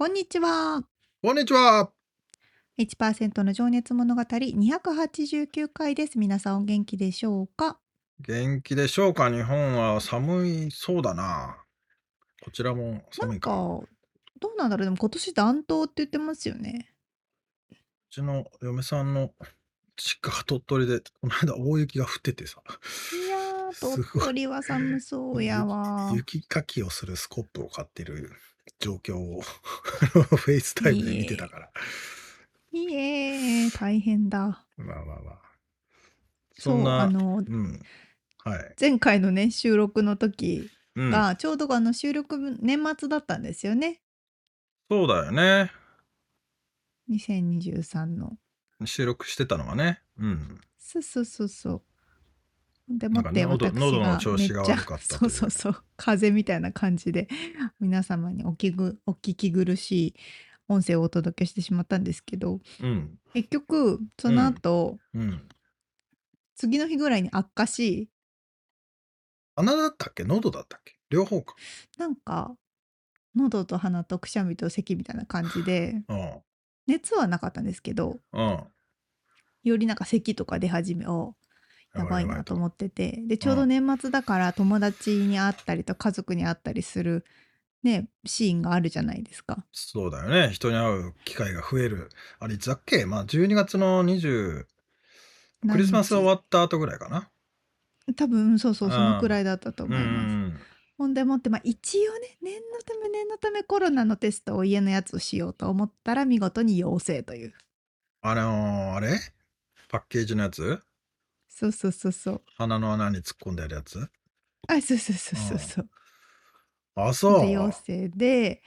こんにちは。こんにちは。1%の情熱物語289回です。皆さんお元気でしょうか？元気でしょうか？日本は寒いそうだな。こちらも寒いか。どうなんだろうでも今年暖冬って言ってますよね。うちの嫁さんの実家が鳥取で、この間大雪が降っててさ。いやー、鳥取は寒そうやわ。雪かきをするスコップを買ってる状況を FaceTime で見てたから。いえ、大変だ。まあまあまあ。そんな、あの、うん、はい、前回のね、収録の時が、うん、ちょうどあの収録年末だったんですよね。そうだよね。2023の。収録してたのがね。うん。そうそうそうそう。でもって私が喉の調子が悪かったそうそうそう風邪みたいな感じで皆様におきぐお聞き苦しい音声をお届けしてしまったんですけど、うん、結局その後、うん。うん、次の日ぐらいに悪化し鼻だったっけ？喉だったっけ？両方か。なんか喉と鼻とくしゃみと咳みたいな感じで、熱はなかったんですけど、よりなんか咳とか出始めをやばいなと思ってて。でちょうど年末だから友達に会ったりと家族に会ったりするねシーンがあるじゃないですか。そうだよね。人に会う機会が増える。あれいつだっけ？まあ12月の20クリスマス終わった後ぐらいかな。多分そうそうそのくらいだったと思います、ほんでもって、まあ、一応ね念のため念のためコロナのテストを家のやつをしようと思ったら見事に陽性という。あのー、あれ？パッケージのやつ？そうそうそうそう。鼻の穴に突っ込んであるやつ？あ、そうそうそうそうそう。あ、そで、陽性で、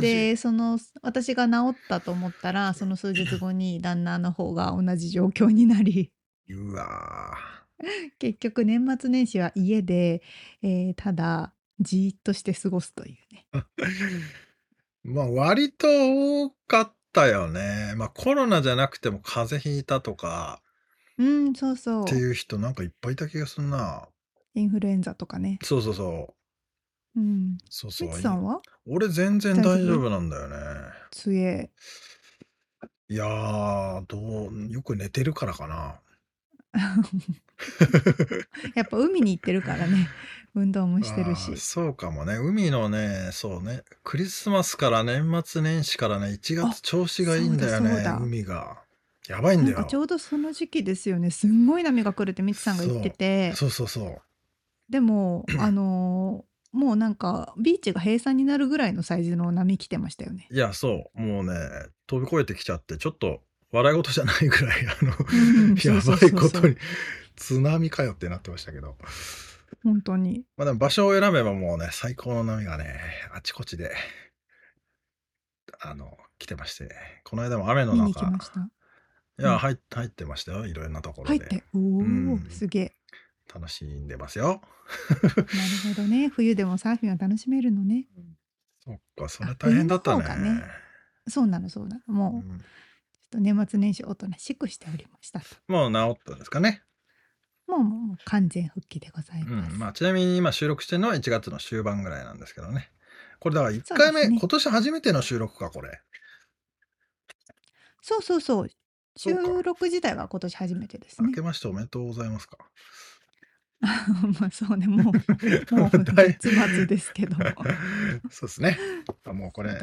で、その、私が治ったと思ったら、その数日後に旦那の方が同じ状況になり、うわ 結局年末年始は家で、えーただ、じーっとして過ごすというね。まあ割と多かったよね。まあコロナじゃなくても風邪ひいたとか、うん、そうそっていう人なんかいっぱいいた気がするな。インフルエンザとかね。そうそうそう。うん。そうそう。さんは？俺全然大丈夫？なんだよね。つえ。いやー、どう、よく寝てるからかな。やっぱ海に行ってるからね。運動もしてるし。そうかもね。海のね、そうね。クリスマスから年末年始からね、1月調子がいいんだよね、海が。やばいんだよ。ちょうどその時期ですよね。すんごい波が来るってみつさんが言ってて。そうそうそうでも、あのーもうなんかビーチが閉鎖になるぐらいのサイズの波来てましたよね。いや、そう。もうね、飛び越えてきちゃって、ちょっと笑い事じゃないぐらい、あの、うん やばいことに、津波かよってなってましたけど。本当に。まあでも場所を選べばもうね、最高の波がね、あちこちで、あの、来てまして、この間も雨の中、いいや、入っ入ってましたよ。いろんなところ入って。おお、うんすげえ。楽しんでますよ。なるほどね。冬でもサーフィンは楽しめるのね。そっか、それ大変だったね。ねそうなの、そうなの。もう、ちょっと年末年始おとなしくしておりましたもう治ったんですかね。もう、もう完全復帰でございます。まあ、ちなみに今収録してるのは1月の終盤ぐらいなんですけどね。これだから1回目、ね今年初めての収録か、これ。そうそうそう。収録自体は今年初めてです明けましておめでとうございますか。まあそうね、もう、もう月末ですけども。そうですね。もうこれ、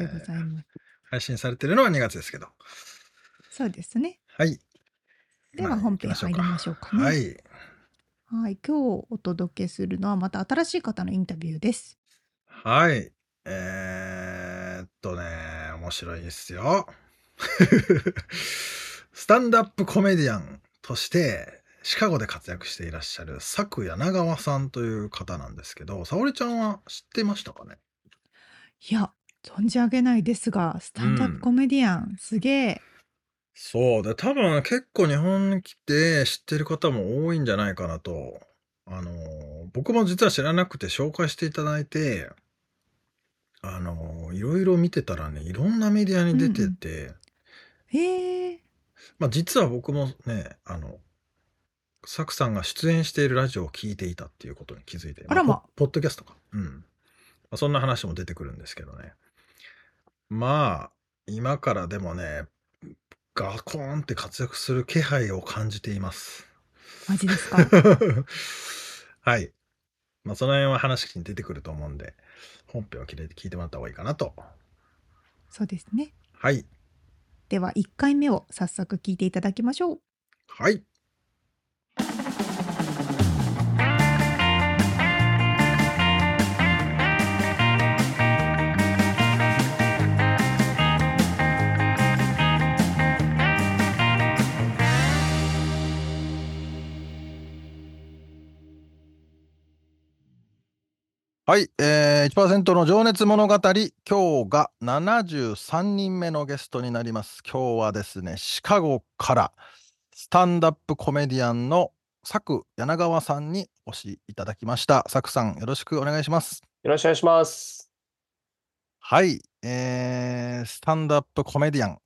配信されてるのは2月ですけど。そうですね。はい。では本編入りましょうかね。ははい。い。今日お届けするのはまた新しい方のインタビューです。はい。えー、っとね、面白いですよ。スタンダップコメディアンとして、シカゴで活躍していらっしゃる、佐久柳川さんという方なんですけど、沙織ちゃんは知ってましたかね？いや、存じ上げないですが、スタンダップコメディアン、すげえ。そうで、多分結構日本に来て知ってる方も多いんじゃないかなと。あの、僕も実は知らなくて紹介していただいて、あの、いろいろ見てたらね、いろんなメディアに出てて、へえ。まあ実は僕もね、あの、サクさんが出演しているラジオを聞いていたっていうことに気づいて、あらまポポッドキャストか。うん。まあ、そんな話も出てくるんですけどね。まあ、今からでもね、ガコーンって活躍する気配を感じています。マジですか？はい。まあその辺は話に出てくると思うんで、本編を聞いてもらった方がいいかなと。そうですね。はい。では、1回目を早速聞いていただきましょう。はい。はい、えー、1%の情熱物語、今日が73人目のゲストになります。今日はですね、シカゴからスタンダップコメディアンの佐久柳川さんにお越しいただきました。佐久さん、よろしくお願いします。よろしくお願いします。はい、えー、スタンダップコメディアン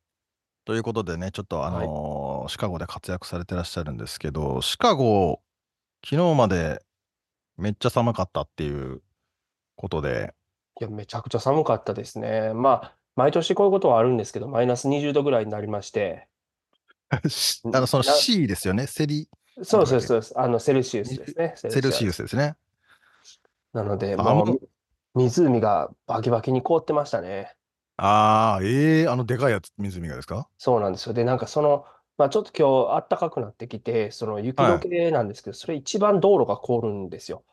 ということでね、ちょっとあのーシカゴで活躍されてらっしゃるんですけど、シカゴ、昨日までめっちゃ寒かったっていうことで、いや、めちゃくちゃ寒かったですね。まあ、毎年こういうことはあるんですけど、マイナス20度ぐらいになりまして、し あのそのな C ですよね、セリ、そうそうです。あの、セルシウスですね。セルシウス。スですね。なので、あもう湖がバキバキに凍ってましたね。ああ、ええあのでかいやつ、湖がですか？そうなんですよ。で、なんかその、まあ、ちょっと今日暖かくなってきて、その雪解けなんですけど、それ一番道路が凍るんですよ。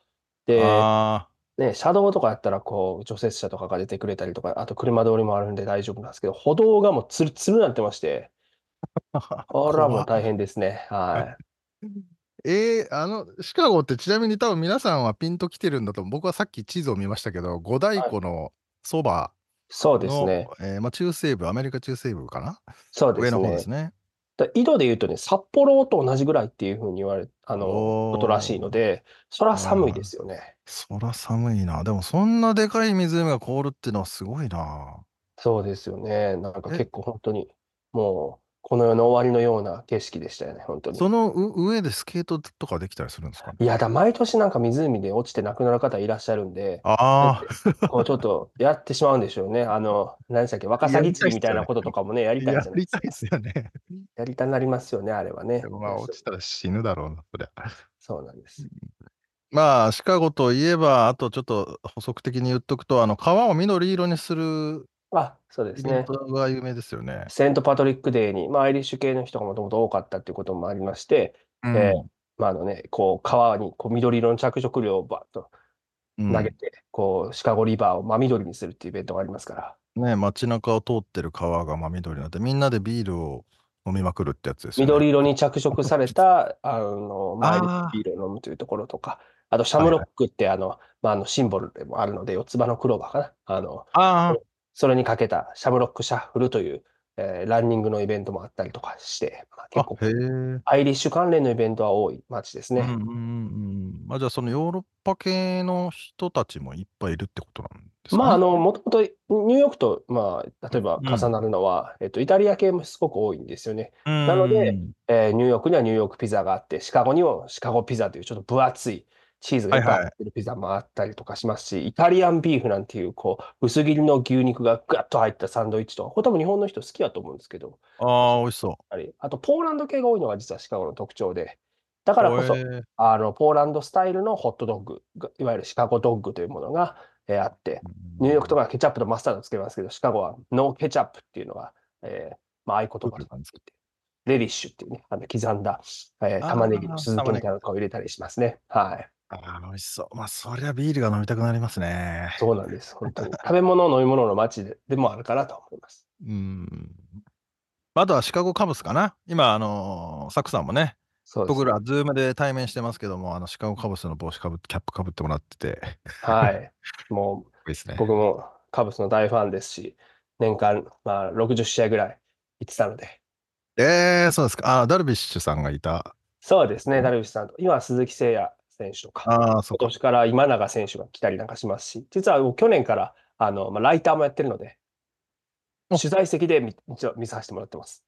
で、あね、車道とかやったら、こう、除雪車とかが出てくれたりとか、あと車通りもあるんで大丈夫なんですけど、歩道がもうツルツルになってまして、あ。これはもう怖大変ですね。はい。ええあの、シカゴってちなみに多分皆さんはピンときてるんだと思う、僕はさっき地図を見ましたけど、五大湖のそばそうですの、ね。えーまあ、中西部、アメリカ中西部かな？そうです上の方でね。すね。だ緯度で言うとね、札幌と同じぐらいっていうふうに言われ、あの、おーことらしいので、そら寒いですよね。そら寒いな。でもそんなでかい湖が凍るっていうのはすごいな。そうですよね。なんかえ結構本当に、もう、この世の終わりのような景色でしたよね、本当に。そのう上でスケートとかできたりするんですか？ねいやだ、毎年なんか湖で落ちて亡くなる方いらっしゃるんで、ああ、こう ちょっとやってしまうんでしょうね。あの、何でしたっけ、ワカサギ釣りみたいなこととかもね、やりたいやじゃないですか。りたいですよね。やりたなりますよね、あれはねまあ落ちたら死ぬだろうな、そりゃ。そうなんです。まあ、シカゴといえば、あとちょっと補足的に言っとくと、あの川を緑色にするあ、そうですね。イベントが有名ですよね。セントパトリックデーに、まあ、アイリッシュ系の人がもともと多かったっていうこともありまして、うんえーまああのね、こう川にこう緑色の着色料をバッとうん投げて、こうシカゴリバーを真緑にするっていうイベントがありますから、ね、街中を通ってる川が真緑になって、みんなでビールを飲みまくるってやつですよね。緑色に着色されたあの、まあ、アイリッシュビールを飲むというところとか、あとシャムロックってあの、まあ、あのシンボルでもあるので、四つ葉のクローバーかな。あのああ、それにかけたシャムロックシャッフルという、えーランニングのイベントもあったりとかして、まあ、結構あ、へえ。アイリッシュ関連のイベントは多い街ですね。うんうんうんうん。まあ、じゃあ、そのヨーロッパ系の人たちもいっぱいいるってことなんですかね？まあ、あの、もともとニューヨークと、まあ、例えばうん重なるのは、えっと、イタリア系もすごく多いんですよね。ななので、えーニューヨークにはニューヨークピザがあって、シカゴにはシカゴピザというちょっと分厚いチーズがいっぱい入ってるピザもあったりとかしますし、イタリアンビーフなんていう、こう、薄切りの牛肉がガッと入ったサンドイッチとか、これ多分日本の人好きだと思うんですけど、ああ、美味しそあれあと、ポーランド系が多いのが実はシカゴの特徴で、だう。からこそ、へえあの、ポーランドスタイルのホットドッグが、いわゆるシカゴドッグというものが、えーあって、ニューヨークとかはケチャップとマスタードつけますけど、シカゴはノーケチャップっていうのが、えーまあ、合言葉となっていて、レリッシュっていうね、あの刻んだ、えーあー玉ねぎの酢漬けみたいなのを入れたりしますね。はい。ああ、美味しそう。まあ、そりゃビールが飲みたくなりますね。そうなんです。本当に。食べ物、飲み物の街ででもあるかなと思います。うん。あとはシカゴカブスかな。今、あのーサクさんもね、そうです僕ら、 Zoom で対面してますけども、あの、シカゴカブスの帽子かぶって、キャップかぶってもらってて、はい。も いいですねう、。僕もカブスの大ファンですし、年間、まあ、60試合ぐらい行ってたので。えー、そうですか。あ、ダルビッシュさんがいた。そうですね、ダルビッシュさんと。今は鈴木誠也選手とか、あ。今年から今永選手が来たりなんかしますし、実はもう去年からあの、まあ、ライターもやってるので、お取材席で見一応見させてもらってます。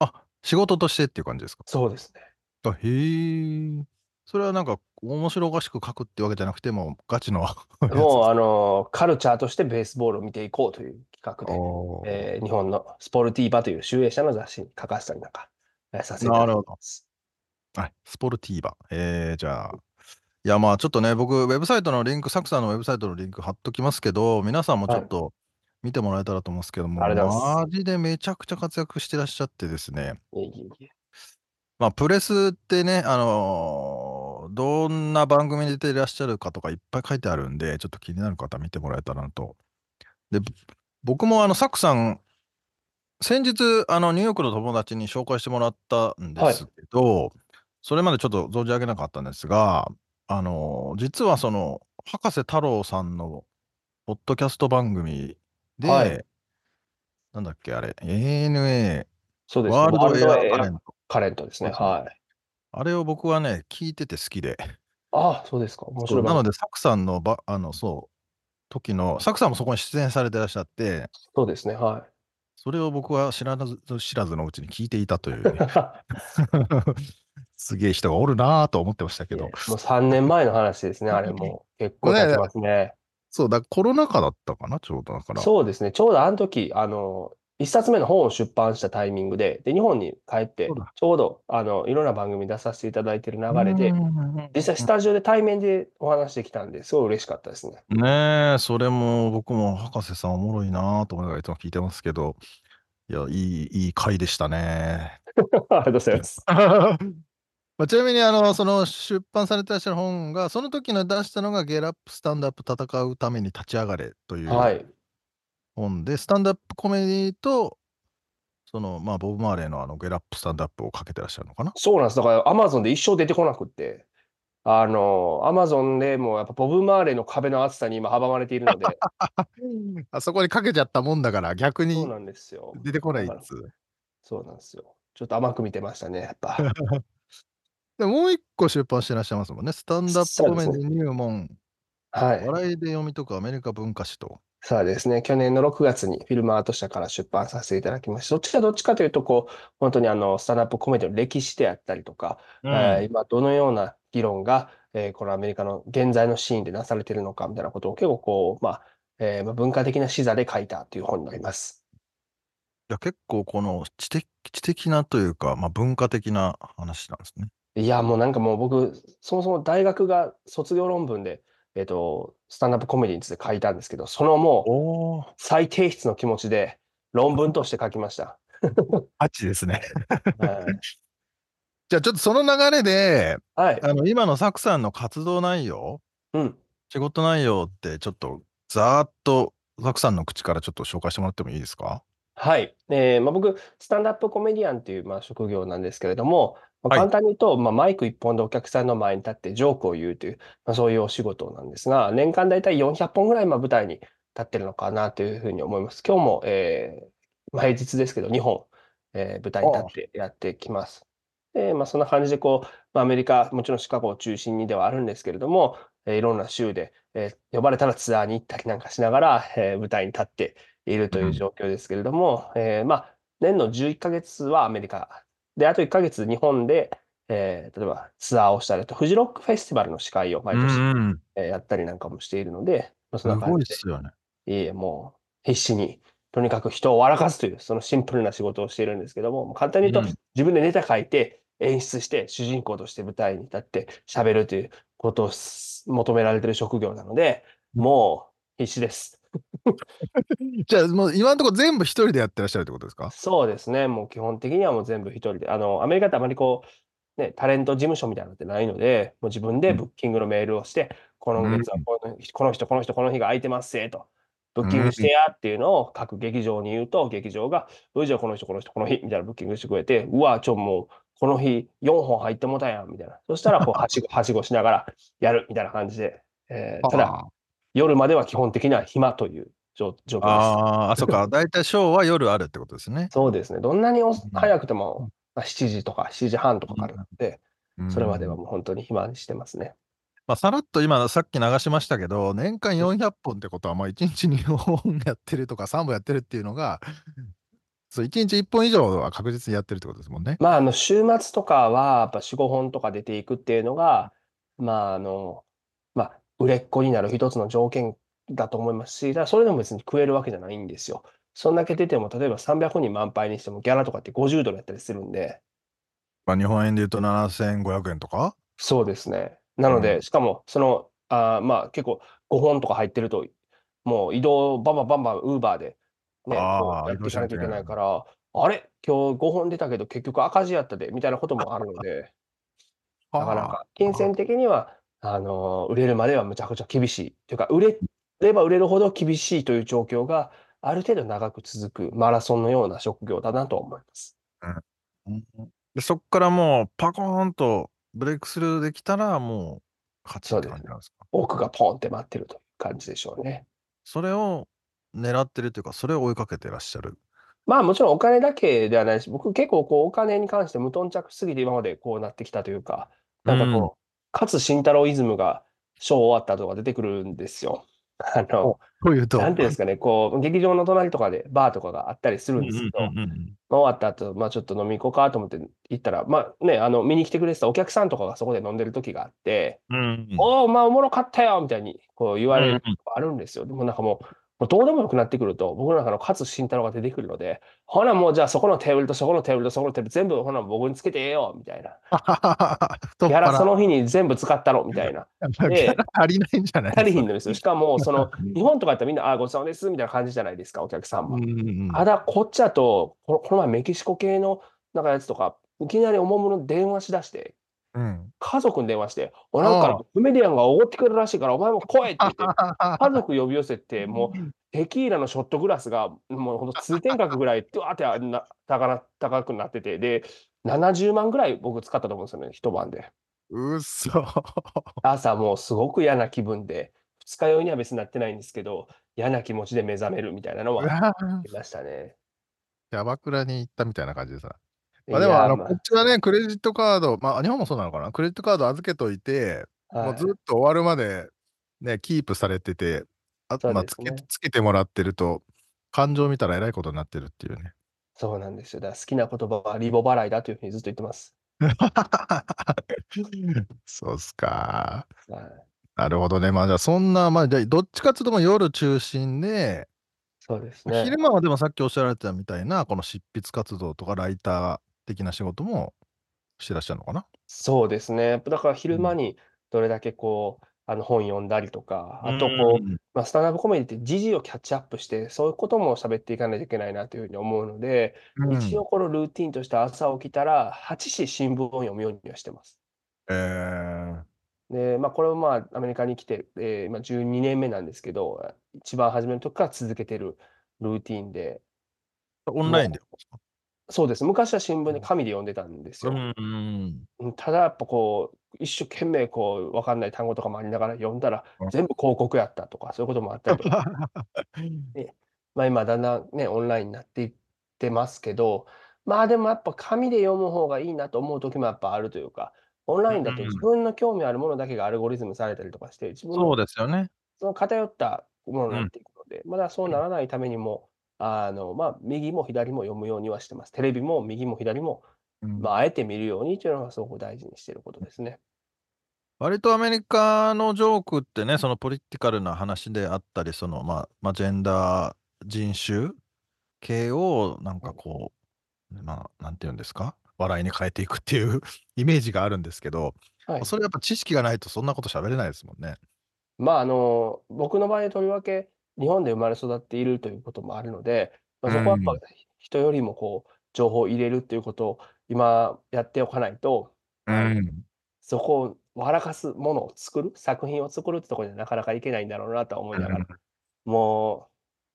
あ、仕事としてっていう感じですか？そうですね。あへえ。それはなんか、面白おかしく書くってわけじゃなくても、ガチの。もうあのカルチャーとしてベースボールを見ていこうという企画で、えー日本のスポルティーバという集英社の雑誌に書かせたりなんか、えーさせていただいてます。はい、スポルティーバ。えー、じゃあ。いや、まあちょっとね、僕、ウェブサイトのリンク、サクさんのウェブサイトのリンク貼っときますけど、皆さんもちょっと見てもらえたらと思うんですけども、ありがとうございますマジでめちゃくちゃ活躍してらっしゃってですね、いえいえいえまあプレスってね、あのーどんな番組に出ていらっしゃるかとかいっぱい書いてあるんで、ちょっと気になる方見てもらえたらなと。で、ぼ僕もあの、サクさん、先日、あの、ニューヨークの友達に紹介してもらったんですけど、それまでちょっと存じ上げなかったんですが、あの、実はその、博士太郎さんのポッドキャスト番組で、はいなんだっけ、あれ、ANA、そうです。ワールドエアエカレント。カレントですね。はい。あれを僕はね、聞いてて好きで。ああ、そうですか。面白い。なので、サクさんのば、あの、そう、時の、サクさんもそこに出演されてらっしゃって、そうですね。はそれを僕は知らず知らずのうちに聞いていたという、ね、すげえ人がおるなぁと思ってましたけい。どもう、3年前の話ですね。あれもう結構経ちますね。そうだ、コロナ禍だったかな、ちょうどだから。そうですね。ちょうどあの時、あの、一冊目の本を出版したタイミングで、で、日本に帰ってちょうど、あの、いろんな番組出させていただいている流れでう、ん実際スタジオで対面でお話できたんで、すごい嬉しかったですね。ねえ、それも僕も博士さんおもろいなぁと思いながらいつも聞いてますけど、いや、いい、いい回でしたね。ありがとうございます。まあ、ちなみにあのその出版されてらっしゃる本がその時の出したのが「ゲラップスタンドアップ戦うために立ち上がれ」というはい。本で、スタンドアップコメディとそのまあボブ・マーレーのあのゲラップスタンドアップをかけてらっしゃるのかな？そうなんです。だから、アマゾンで一生出てこなくって、あの、アマゾンでもうやっぱボブ・マーレーの壁の厚さに今阻まれているので、あそこにかけちゃったもんだから逆にそうなんですよ。出てこないだからっつう。そうなんですよ。ちょっと甘く見てましたね、やっぱ。でもう一個出版してらっしゃいますもんね。スタンドアップコメディ入門、はい。笑いで読み解くアメリカ文化史と。そうですね。去年の6月にフィルマート社から出版させていただきました。どっちかどっちかというと、こう、本当にあの、スタンダップコメディの歴史であったりとか、えー今どのような議論が、えーこのアメリカの現在のシーンでなされているのかみたいなことを結構こう、まあ、えーまあ文化的な視座で書いたという本になります。いや結構この知的知的なというか、まあ、文化的な話なんですね。いや、もうなんかもう僕、そもそも大学が卒業論文で、えっと、スタンダップコメディについて書いたんですけど、そのもうおお。再提出の気持ちで論文として書きました。あっちですね。はい じゃあちょっとその流れで、はい。あの今のサクさんの活動内容、うん。仕事内容ってちょっとざーっとサクさんの口からちょっと紹介してもらってもいいですか？はい。えーまあ、僕、スタンダップコメディアンという、まあ、職業なんですけれども、まあ、はい簡単に言うと、まあ、マイク一本でお客さんの前に立ってジョークを言うという、まあ、そういうお仕事なんですが、年間大体400本ぐらいまあ舞台に立ってるのかなというふうに思います。今日も、えーまあ、平日ですけど、2本、えー舞台に立ってやってきます。で、まあ、そんな感じで、こう、まあ、アメリカ、もちろんシカゴを中心にではあるんですけれども、えーいろんな州で、えー呼ばれたらツアーに行ったりなんかしながら、えー舞台に立っているという状況ですけれども、えーまあ、年の11ヶ月はアメリカで、あと1ヶ月日本で、えー例えばツアーをしたりと、フジロックフェスティバルの司会を毎年、ん。えーやったりなんかもしているので、まあ、すそんな感じでごいっすよね。いえもう必死に、とにかく人を笑かすという、そのシンプルな仕事をしているんですけども、簡単に言うと、うん自分でネタ書いて、演出して、主人公として舞台に立って喋るということをす求められている職業なので、もう必死です。じゃあもう今のところ全部一人でやってらっしゃるってことですか？そうですね。もう基本的にはもう全部一人で。あの、アメリカってあまりこう、ね、タレント事務所みたいなのってないので、もう自分でブッキングのメールをして、この月はこの人、この人、この人、この日が空いてますせと。ブッキングしてやっていうのを各劇場に言うと、劇場が、うじゃあこの人、この人、この日みたいなブッキングしてくれて、うわ、ちょ、もう、この日4本入ってもたやんみたいな。そしたら、こう、はしご、はしごしながらやるみたいな感じで。えーただ、夜までは基本的には暇という状状況です。あーあ、そっか。大体ショーは夜あるってことですね。そうですね。どんなに早くても、まあ、7時とか7時半とかからなので、それまではうんもう本当に暇にしてますね。まあ、さらっと今、さっき流しましたけど、年間400本ってことは、まあ、1日2本やってるとか、3本やってるっていうのが、そう、1日1本以上は確実にやってるってことですもんね。まあ、あの、週末とかは、やっぱ4、5本とか出ていくっていうのが、まあ、あの、まあ、売れっ子になる一つの条件だと思いますし、だからそれでも別に食えるわけじゃないんですよ。そんだけ出ても、例えば300人満杯にしても、ギャラとかって50ドルやったりするんで、まあ、日本円で言うと7500円とか？そうですね。なのうで、しかも、その、あーまあ、結構5本とか入ってると、もう移動バンバンバンバンウーバーで、ね、やっていかなきゃいけないから、あれ？今日5本出たけど結局赤字やったで、みたいなこともあるので、なかなか金銭的には、あのー売れるまではむちゃくちゃ厳しい。というか、売れれば売れるほど厳しいという状況がある程度長く続くマラソンのような職業だなと思います。うんでそこからもうパコーンとブレイクスルーできたらもう勝ちって感じなんですか？奥がポンって待ってるという感じでしょうね。それを狙ってるというかそれを追いかけてらっしゃる？まあもちろんお金だけではないし、僕結構こうお金に関して無頓着しすぎて今までこうなってきたというか、なんかこう、勝慎太郎イズムがショー終わったとか出てくるんですよ。あの、というとなんていうんですかね、こう、劇場の隣とかでバーとかがあったりするんですけど、うんうんうんうんまあ終わった後、まあちょっと飲み行こうかと思って行ったら、まあね、あの、見に来てくれてたお客さんとかがそこで飲んでる時があって、うんうんおお、まあおもろかったよみたいにこう言われるうんうんことがあるんですよ。でもなんかもう、もうどうでもよくなってくると、僕の中の勝慎太郎が出てくるので、ほなもうじゃあそこのテーブルとそこのテーブルとそこのテーブル全部ほな僕につけてええよみたいな。ギャラ腹その日に全部使ったろみたいな。ギャラ足りないんじゃない足りひんのですよ。しかも、その うん日本とかやったらみんな、あ、ごちそうですみたいな感じじゃないですか、お客さんもただ、こっちだと、このこの前メキシコ系のなんかやつとか、いきなりおもむろに電話しだして、うん家族に電話して、おなんかコメディアンがおごってくれるらしいから、お前も来いって言って、家族呼び寄せて、もうテキーラのショットグラスが、もうほんと通天閣ぐらい、ドワーってな高な高くなってて、で、70万ぐらい僕使ったと思うんですよね、一晩で。うっそ朝もうすごく嫌な気分で、二日酔いには別になってないんですけど、嫌な気持ちで目覚めるみたいなのはありましたね。キャバクラに行ったみたいな感じでさ。まあ、でもあの、こっちはね、クレジットカード、まあ、日本もそうなのかな、クレジットカード預けといて、まあもうずっと終わるまで、ね、キープされてて、あと、まあつけつけてもらってると、感情見たらえらいことになってるっていうね。そうなんですよ。だから好きな言葉はリボ払いだというふうにずっと言ってます。そうっすか。はいなるほどね。まあじゃあそんな、まあじゃあどっちかっていうともう夜中心で、そうですね。昼間はでもさっきおっしゃられてたみたいな、この執筆活動とかライター的な仕事もしてらっしゃるのかな？そうですね。だから昼間にどれだけこう、あの本読んだりとか、あとこう、うんまあ、スタンダップコメディって時事をキャッチアップして、そういうことも喋っていかないといけないなというふうに思うので、うん一応このルーティンとして朝起きたら8時新聞を読むようにはしてます。えーで、まあ、これはまあアメリカに来て、えー今12年目なんですけど、一番初めの時から続けてるルーティンで、オンラインで。そうです。昔は新聞で紙で読んでたんですよ。うんうんうんただやっぱこう、一生懸命こう、わかんない単語とかもありながら読んだらうん、全部広告やったとか、そういうこともあったり とか、まあ今だんだんね、オンラインになっていってますけど、まあでもやっぱ紙で読む方がいいなと思う時もやっぱあるというか、オンラインだとうん自分の興味あるものだけがアルゴリズムされたりとかして、自分そうのですよね。その偏ったものになっていくので、まだそうならないためにも、あの、まあ右も左も読むようにはしてます。テレビも右も左も、うんまああえて見るようにというのがすごく大事にしていることですね。割とアメリカのジョークってね、そのポリティカルな話であったり、そのまあ、まあ、ジェンダー、人種系をなんかこう、まあ、なんていうんですか、笑いに変えていくっていう イメージがあるんですけど、はい。それやっぱ知識がないとそんなこと喋れないですもんね。まあ、あの、僕の場合とりわけ、日本で生まれ育っているということもあるので、まあ、そこはやっぱうん人よりもこう情報を入れるっていうことを今やっておかないと、うん。そこを笑かすものを作る、作品を作るってところにはなかなかいけないんだろうなとは思いながら、も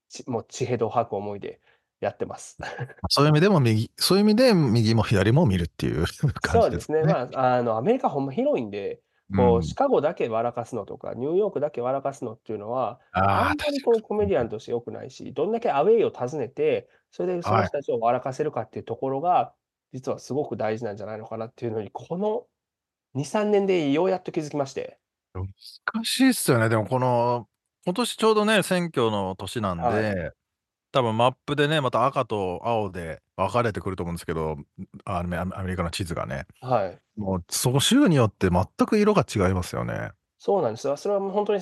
う、ちもう地平道を吐く思いでやってます。そういう意味でも右、そういう意味で右も左も見るっていう感そうでね。じですすね。まあ、あの、アメリカほんま広いんで、こう、シカゴだけ笑かすのとか、ニューヨークだけ笑かすのっていうのは、あああ、んまりこうコメディアンとして良くないし、どんだけアウェイを訪ねて、それでそのはい人たちを笑かせるかっていうところが、実はすごく大事なんじゃないのかなっていうのに、この2、3年でようやっと気づきまして。難しいっすよね。でもこの、今年ちょうどね、選挙の年なんはで、多分マップでね、また赤と青で分かれてくると思うんですけど、アメリカの地図がね。はい。もうその州によって全く色が違いますよね。そうなんですよ。それはもう本当に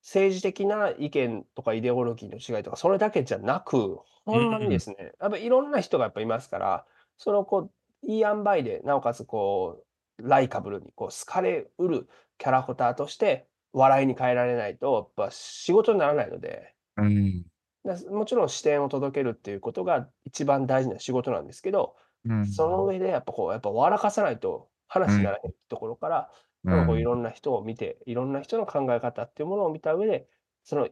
政治的な意見とかイデオロギーの違いとか、それだけじゃなく、ほんまにですね、やっぱいろんな人がやっぱいますから、そのこう、いい塩梅で、なおかつこう、ライカブルにこう好かれうるキャラクターとして笑いに変えられないと、やっぱ仕事にならないので、うん。だもちろん視点を届けるっていうことが一番大事な仕事なんですけど、うんその上でやっぱこう、やっぱ笑かさないと話にならないところから、うなんかこういろんな人を見て、いろんな人の考え方っていうものを見た上で、その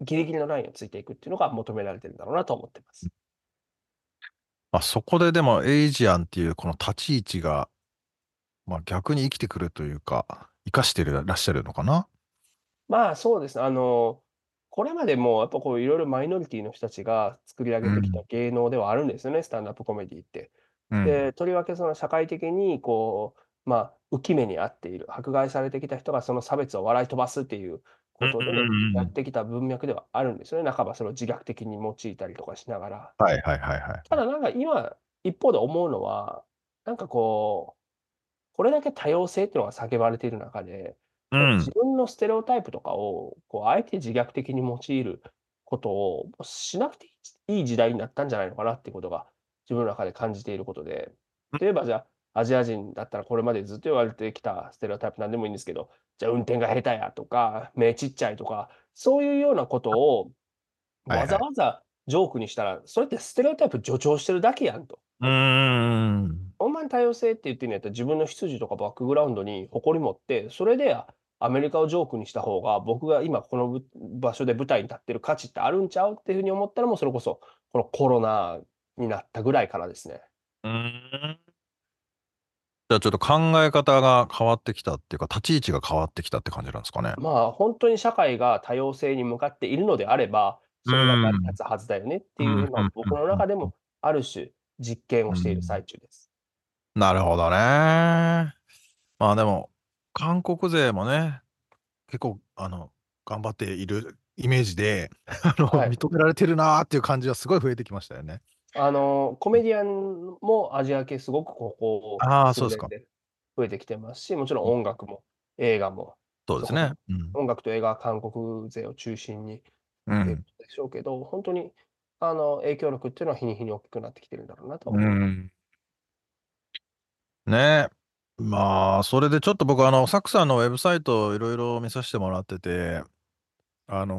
ギリギリのラインをついていくっていうのが求められてるんだろうなと思ってます。まあ、そこででもエイジアンっていうこの立ち位置が、まあ、逆に生きてくるというか、生かしてらっしゃるのかな？まあそうですね、あの、これまでもやっぱこういろいろマイノリティの人たちが作り上げてきた芸能ではあるんですよね、スタンダップコメディって。うん。で、とりわけその社会的にこう、まあ、浮き目にあっている、迫害されてきた人がその差別を笑い飛ばすっていうことでやってきた文脈ではあるんですよね。半ばそれを自虐的に用いたりとかしながら。はいはいはいはい。ただなんか今、一方で思うのは、なんかこう、これだけ多様性っていうのが叫ばれている中で、うん自。分のステレオタイプとかを、こう、あえて自虐的に用いることをしなくていい時代になったんじゃないのかなってことが、自分の中で感じていることで、例えばじゃあ、アジア人だったらこれまでずっと言われてきたステレオタイプなんでもいいんですけど、じゃあ運転が下手やとか、目ちっちゃいとか、そういうようなことをわざわざジョークにしたら、それってステレオタイプ助長してるだけやんと。うーん。ほんまに多様性って言ってんのやったら自分の出自とかバックグラウンドに誇り持って、それでアメリカをジョークにした方が僕が今このぶ場所で舞台に立ってる価値ってあるんちゃうっていうふうに思ったらもうそれこそこのコロナになったぐらいからですね。うーん。じゃあちょっと考え方が変わってきたっていうか、立ち位置が変わってきたって感じなんですかね。まあ本当に社会が多様性に向かっているのであれば、それが成り立つはずだよねっていうのうんは僕の中でもある種実験をしている最中です。なるほどね。まあでも、韓国勢もね、結構、あの、頑張っているイメージで、あの、はい認められてるなーっていう感じはすごい増えてきましたよね。あの、コメディアンもアジア系すごくここああ、そうですか。数年で増えてきてますし、もちろん音楽も映画も、そうですね。うん。音楽と映画は韓国勢を中心にうん。でしょうけど、本当にあの影響力っていうのは日に日に大きくなってきてるんだろうなとう思います。ん。ねまあ、それでちょっと僕、あの、サクさんのウェブサイトいろいろ見させてもらってて、あの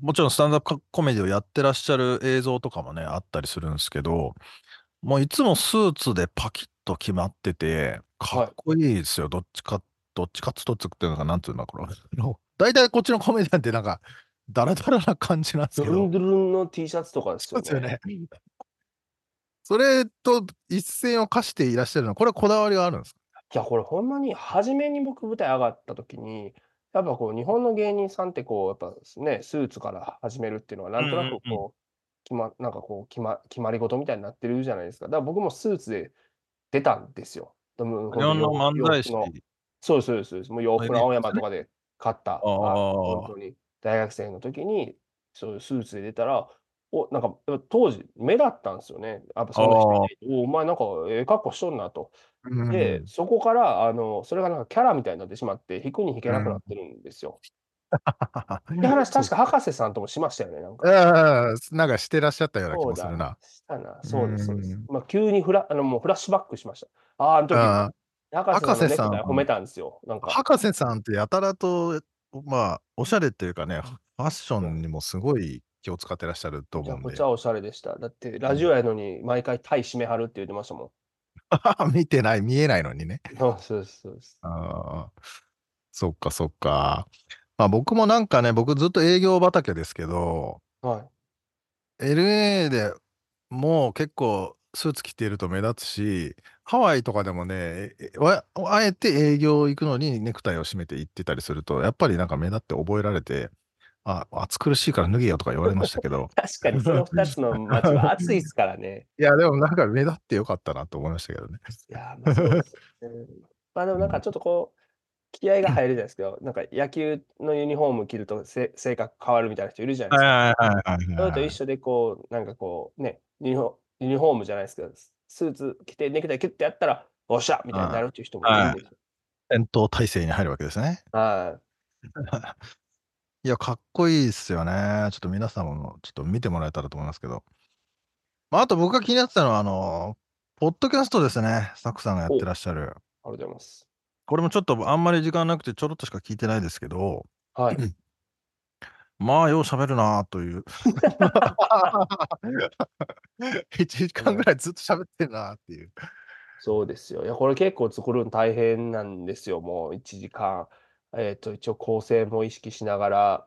もちろんスタンダップコメディをやってらっしゃる映像とかもね、あったりするんですけど、もういつもスーツでパキッと決まってて、かっこいいですよ。どっちか、どっちかっつとつっていうのか、なんていうんだ、これ。あの大体こっちのコメディアンってなんか、ダラダラな感じなんですドゥルン。ドゥルンの T シャツとかですよそうですよね。ね。それと一線を課していらっしゃるのは、これはこだわりがあるんですか？いや、これほんまに初めに僕舞台上がった時に、やっぱこう日本の芸人さんってこう、やっぱね、スーツから始めるっていうのはなんとなくうんうんこう、決ま、なんかこう決ま、決まり事みたいになってるじゃないですか。だから僕もスーツで出たんですよ。でも日本の漫才師洋服の。そうです、そうですそうです。もう洋服の青山とかで買った、ああ。本当に。大学生の時に、そういうスーツで出たら、お、なんか当時目立ったんですよね。やっぱそんな人おお前なんかええ格好しとんなと。で、うんそこから、あの、それがなんかキャラみたいになってしまって、引くに引けなくなってるんですよ。って話、確か 博士さんともしましたよね、なんか。ああ、なんかしてらっしゃったような気そうだもするな。したな。そうです、そうですうん。まあ、急にフラ、あの、もうフラッシュバックしました。ああ、あの時、あ博士さんのネク博士さんタイ褒めたんですよ。なんか。博士さんってやたらと、まあ、おしゃれっていうかね、フファッションにもすごい気を使ってらっしゃると思うんちゃおしゃれでした。だってラジオやのに毎回タイ締めはるって言ってましたも 見てない、見えないのにね。ん。そうそうですそうです。ああ、そっかそっか。まあ僕もなんかね、僕ずっと営業畑ですけど、はい。LA でもう結構スーツ着ていると目立つし、ハワイとかでもね、えわあえて営業行くのにネクタイを締めて行ってたりすると、やっぱりなんか目立って覚えられて、あ、暑苦しいから脱げよとか言われましたけど、確かにその2つの街は暑いですからね。いや、でもなんか目立ってよかったなと思いましたけどね。いやー、まあそうでね。まあでもなんかちょっとこう、気合が入るじゃないですか。なんか野球のユニフォーム着るとせ性格変わるみたいな人いるじゃないですか。それと一緒でこう、なんかこうね、ユニフォームじゃないですけど、スーツ着てネクタイキュッてやったら、おっしゃみたいになるっていう人もいるんですよ。戦闘態勢に入るわけですね。はい。いや、かっこいいっすよね。ちょっと皆さんもちょっと見てもらえたらと思いますけど。まあ、あと僕が気になってたのは、あの、ポッドキャストですね。サクさんがやってらっしゃる。ありがとうございます。これもちょっとあんまり時間なくてちょろっとしか聞いてないですけど、はい。まあ、よう喋るなあという。1時間ぐらいずっと喋ってるなあっていう。そうですよ。いや、これ結構作るの大変なんですよ。もう1時間。えっと、一応構成も意識しながら、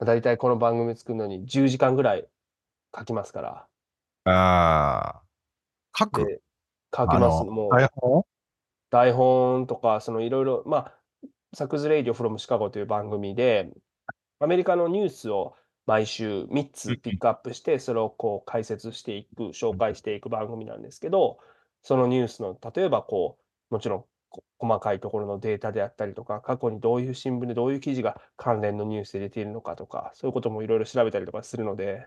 だいたいこの番組作るのに10時間ぐらい書きますから。ああ。書く？で、書きます。あのもう台本？台本とか、そのいろいろ、まあ、サクズ・レイディオ・フロム・シカゴという番組で、アメリカのニュースを毎週3つピックアップして、それをこう解説していく、紹介していく番組なんですけど、そのニュースの、例えばこう、もちろんこ細かいところのデータであったりとか、過去にどういう新聞でどういう記事が関連のニュースで出ているのかとか、そういうこともいろいろ調べたりとかするので、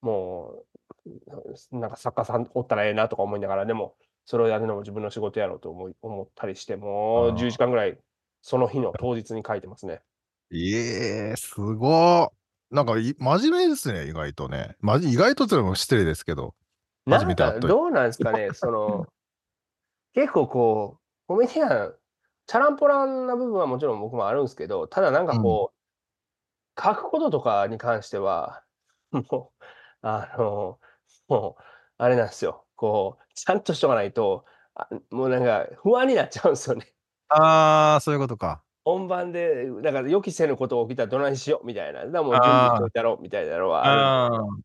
もう、なんか作家さんおったらええなとか思いながら、でも、それをやるのも自分の仕事やろうと思い思ったりして、もうあー10時間ぐらい、その日の当日に書いてますね。ええすごい。なんかい、真面目ですね、意外とね。まじ、意外とっていうのも失礼ですけど。なんかどうなんですかね、その、結構こう、コメディアン、チャランポランな部分はもちろん僕もあるんですけど、ただなんかこう、書くこととかに関しては、もう、あの、もう、あれなんですよ。こう、ちゃんとしとかないと、あもうなんか不安になっちゃうんですよね。ああ、そういうことか。本番で、だから予期せぬことが起きたらどないしようみたいな。だからもう準備しといたろうみたいなのはある。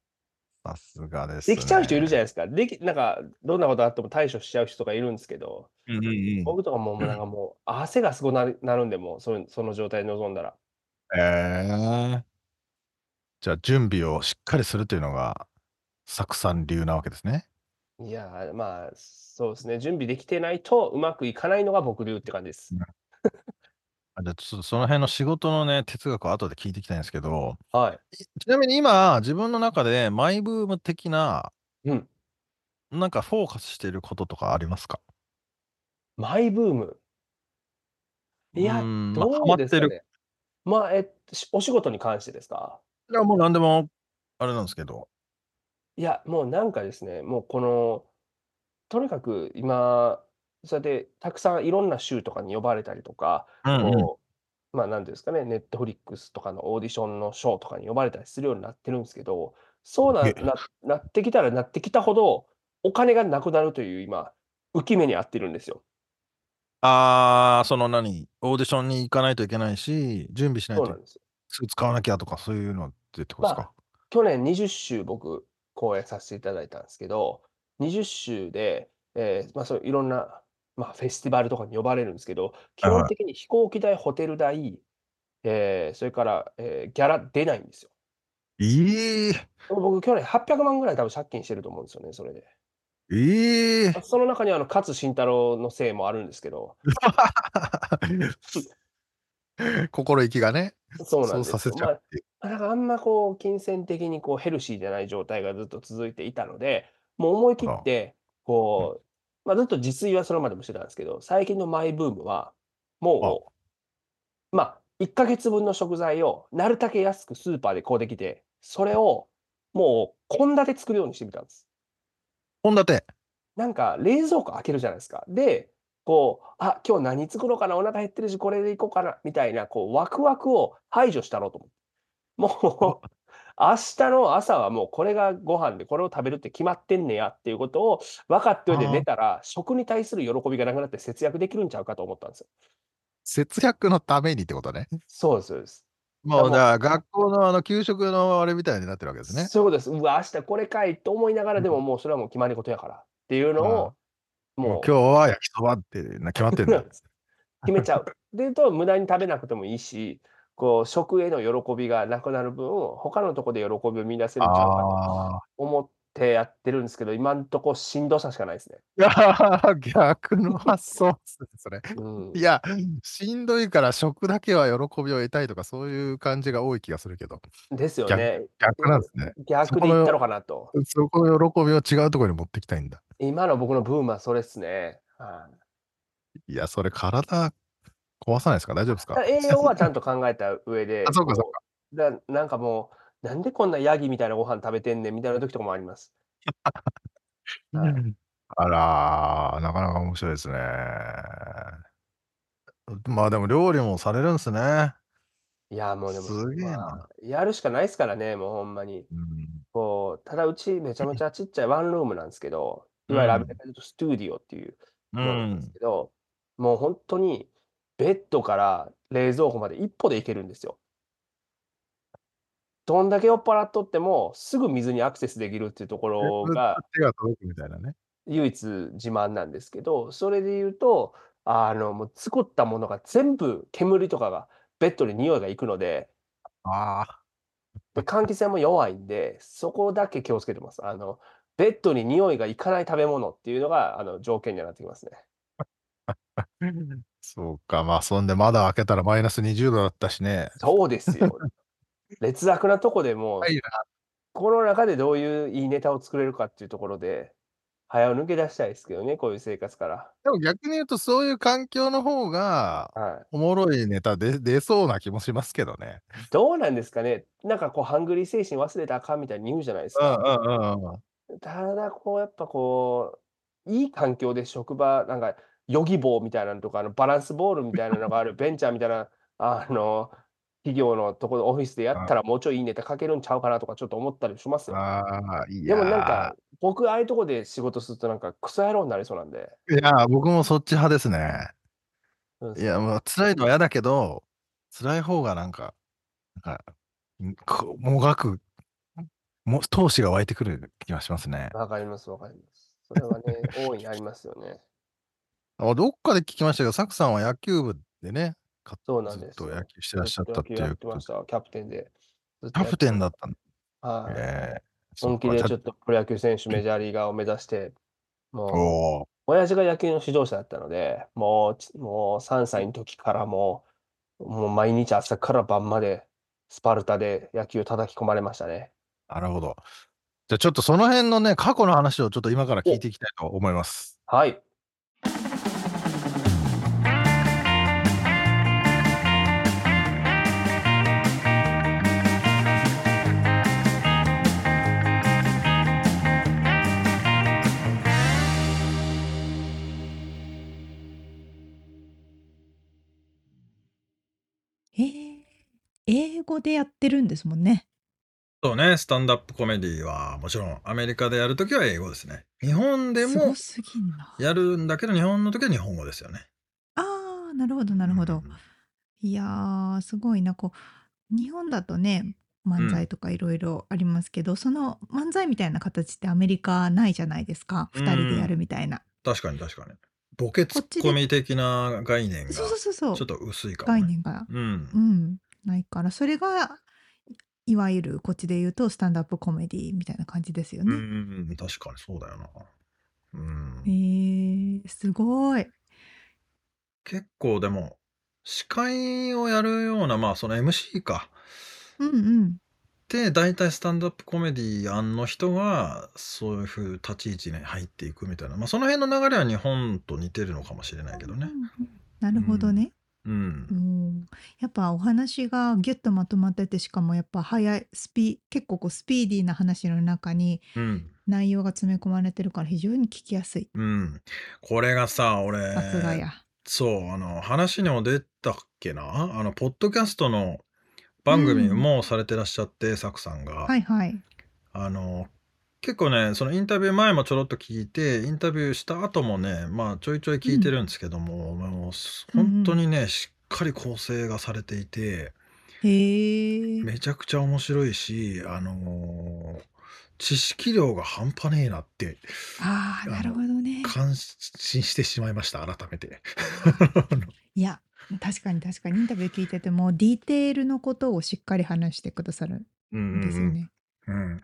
さすがです、ね。できちゃう人いるじゃないですか。でき、なんか、どんなことあっても対処しちゃう人がいるんですけど、うんうんうん。僕とかもう、なんかもう、汗がすごなるなるんで、もう、そのその状態で臨んだら。ええじゃあ、準備をしっかりするというのが、サクさん流なわけですね。いやー、まあ、そうですね。準備できてないとうまくいかないのが僕流って感じです。あじゃあ、ちょっとその辺の仕事のね、哲学を後で聞いていきたいんですけど、はい。ちなみに今、自分の中でマイブーム的な、うん。なんかフォーカスしていることとかありますか？マイブーム？いや、うーんまあどハマってかね。まあ、えっと、しお仕事に関してですか？いや、もう何でも、あれなんですけど。いや、もうなんかですね、もうこの、とにかく今、そうやってたくさんいろんな州とかに呼ばれたりとか、うんうんこう、まあ、なんていうんですかね、ネットフリックスとかのオーディションのショーとかに呼ばれたりするようになってるんですけど、そうなななってきたらなってきたほど、お金がなくなるという今、浮き目に遭ってるんですよ。ああ、その何、オーディションに行かないといけないし、準備しないとそうなんですよ。スーツ買わなきゃとか、そういうのってってことですか？去年20週僕、講演させていただいたんですけど、20週で、えーまあ、そういろんな、まあ、フェスティバルとかに呼ばれるんですけど、基本的に飛行機代、ホテル代、えーそれから、えーギャラ出ないんですよ。ええ僕、去年800万ぐらい多分借金してると思うんですよね、それで。ええその中にはあの勝慎太郎のせいもあるんですけど、心意気がね、そうなんですよさせちゃうっていう。まあ、だからあんまこう金銭的にこうヘルシーじゃない状態がずっと続いていたので、もう思い切って、こう、まあ、ずっと自炊はそれまでもしてたんですけど、最近のマイブームは、もう、まあ、1ヶ月分の食材をなるだけ安くスーパーで買うてきて、それをもう献立作るようにしてみたんです。献立？なんか冷蔵庫開けるじゃないですか。で、こう、あ、今日何作ろうかな、お腹減ってるし、これでいこうかな、みたいな、こう、ワクワクを排除したろうと思って。もう、明日の朝はもうこれがご飯で、これを食べるって決まってんねやっていうことを分かっておいて。寝たら、食に対する喜びがなくなって節約できるんちゃうかと思ったんですよ。節約のためにってことね。そうですそうです。だもう、もうじゃあ、学校のあの給食のあれみたいになってるわけですね。そういうことです。うわ、明日これかいと思いながら、でうん。ももうそれはもう決まり事やからっていうのああ。を、もうも今日は焼きそばってな決まってんだ。う 決めちゃう。でと、無駄に食べなくてもいいし、こう、食への喜びがなくなる分、他のとこで喜びを見出せるんちゃうかと。思ってやってるんですけど、今んとこしんどさしかないですね。いや、逆の発想っすね、それ。うん。いや、しんどいから食だけは喜びを得たいとか、そういう感じが多い気がするけど。ですよ逆ね。逆なんですね。逆でいったのかなと。そこの喜びを違うところに持ってきたいんだ。今の僕のブームはそれっすね。はい。いや、それ体壊さないですか？大丈夫ですか？栄養はちゃんと考えた上で、あ、そうかそうこか。う、だなんかもう、なんでこんなヤギみたいなご飯食べてんねんみたいな時とかもあります。はい。あら、なかなか面白いですね。まあ、でも料理もされるんすね。いや、もうでも、すげえまな。あ、やるしかないっすからね、もうほんまに。うん。こう、ただうちめちゃめちゃちっちゃいワンルームなんすけど、ういわゆるアメリん。カで言うとストゥーディオっていううものなんですん。けど、もうほんとにベッドから冷蔵庫まで一歩で行けるんですよ。どんだけ酔っ払っとっても、すぐ水にアクセスできるっていうところが手が届くみたいなね。唯一自慢なんですけど、それで言うと、あの、もう作ったものが全部煙とかがベッドに匂いが行くのでああ。で、換気扇も弱いんで、そこだけ気をつけてます。あの、ベッドに匂いが行かない食べ物っていうのが、あの、条件にはなってきますね。そうか、まあ、そんで窓開けたらマイナス20度だったしね。そうですよ。劣悪なとこでもう、はいな。この中でどういういいネタを作れるかっていうところで、早う抜け出したいですけどね、こういう生活から。でも逆に言うと、そういう環境の方が、はい。おもろいネタで出そうな気もしますけどね。どうなんですかね。なんかこうハングリー精神忘れたらあかんみたいに言うじゃないですうんか。うんうんうん。ただ、こうやっぱこう、いい環境で職場、なんか、ヨギボーみたいなのとか、あのバランスボールみたいなのがあるベンチャーみたいな、あの、企業のところ、オフィスでやったらもうちょいいいネタ書けるんちゃうかなとかちょっと思ったりしますよ。でもなんやか、僕ああいうとこで仕事するとなんかクソ野郎になりそうなんで。いや、僕もそっち派ですね。いや。もう辛いのは嫌だけど、辛い方がなんか、なんか、もがく、も闘志が湧いてくる気がしますね。わかりますわかります。それはね、大いにありますよね。あ、どっかで聞きましたけど、サクさんは野球部でね、かそうなんずっと。野球してらっしゃったっていうことってました。キャプテンで。キャプテンだったんた。はい。ええ、そっか、本気でちょっとプロ野球選手、メジャーリーガーを目指して、もう。親父が野球の指導者だったので、もう、ちもう3歳の時からもう、もう毎日朝から晩までスパルタで野球を叩き込まれましたね。なるほど。じゃ、ちょっとその辺のね、過去の話をちょっと今から聞いていきたいと思います。はい。英語でやってるんですもんね。そうね、スタンダップコメディはもちろんアメリカでやるときは英語ですね。日本ですも。やるんだけど、日本の時は日本語ですよね。ああ、なるほどなるほど。うん。いやー、すごいな、こう、日本だとね、う漫才ん。とかいろいろありますけど、その漫才みたいな形ってアメリカないじゃないですか。う2人でやん。るみたいな。確かに確かに。ボケツッこっちでコミ的な概念そうがそうそうそう。ちょっと薄いかもね。概念が、う。うんん、ないから、それがいわゆるこっちで言うとスタンダップコメディみたいな感じですようんうね。んうん、確かにそうだよな。うへん。え、すごい。結構でも、司会をやるような、まあその MC か。うんうん。で、大体スタンダップコメディアンの人が、そういう風立ち位置に入っていくみたいな。まあその辺の流れは日本と似てるのかもしれないけどね。うんうんうんなうるほどん。ね。う。うんん、やっぱお話がギュッとまとまっててしかもやっぱ早いスピ結構こうスピーディーな話の中にうん。内容が詰め込まれてるから非常に聞きやすい。うん。これがさ、俺、さすがや。そう、あの、話にも出たっけな？あの、ポッドキャストの番組もされてらっしゃって、サクさんが。はいはい。あの、結構ね、そのインタビュー前もちょろっと聞いて、インタビューした後もね、まあちょいちょい聞いてるんですけども、もう本当にね、しっかり構成がされていて、へえ。めちゃくちゃ面白いし、あの知識量が半端ねえなってああ、なるほどね。感心してしまいました、改めて。いや、確かに確かにインタビュー聞いてても、ディテールのことをしっかり話してくださるうんうんんですよね。うん。うん。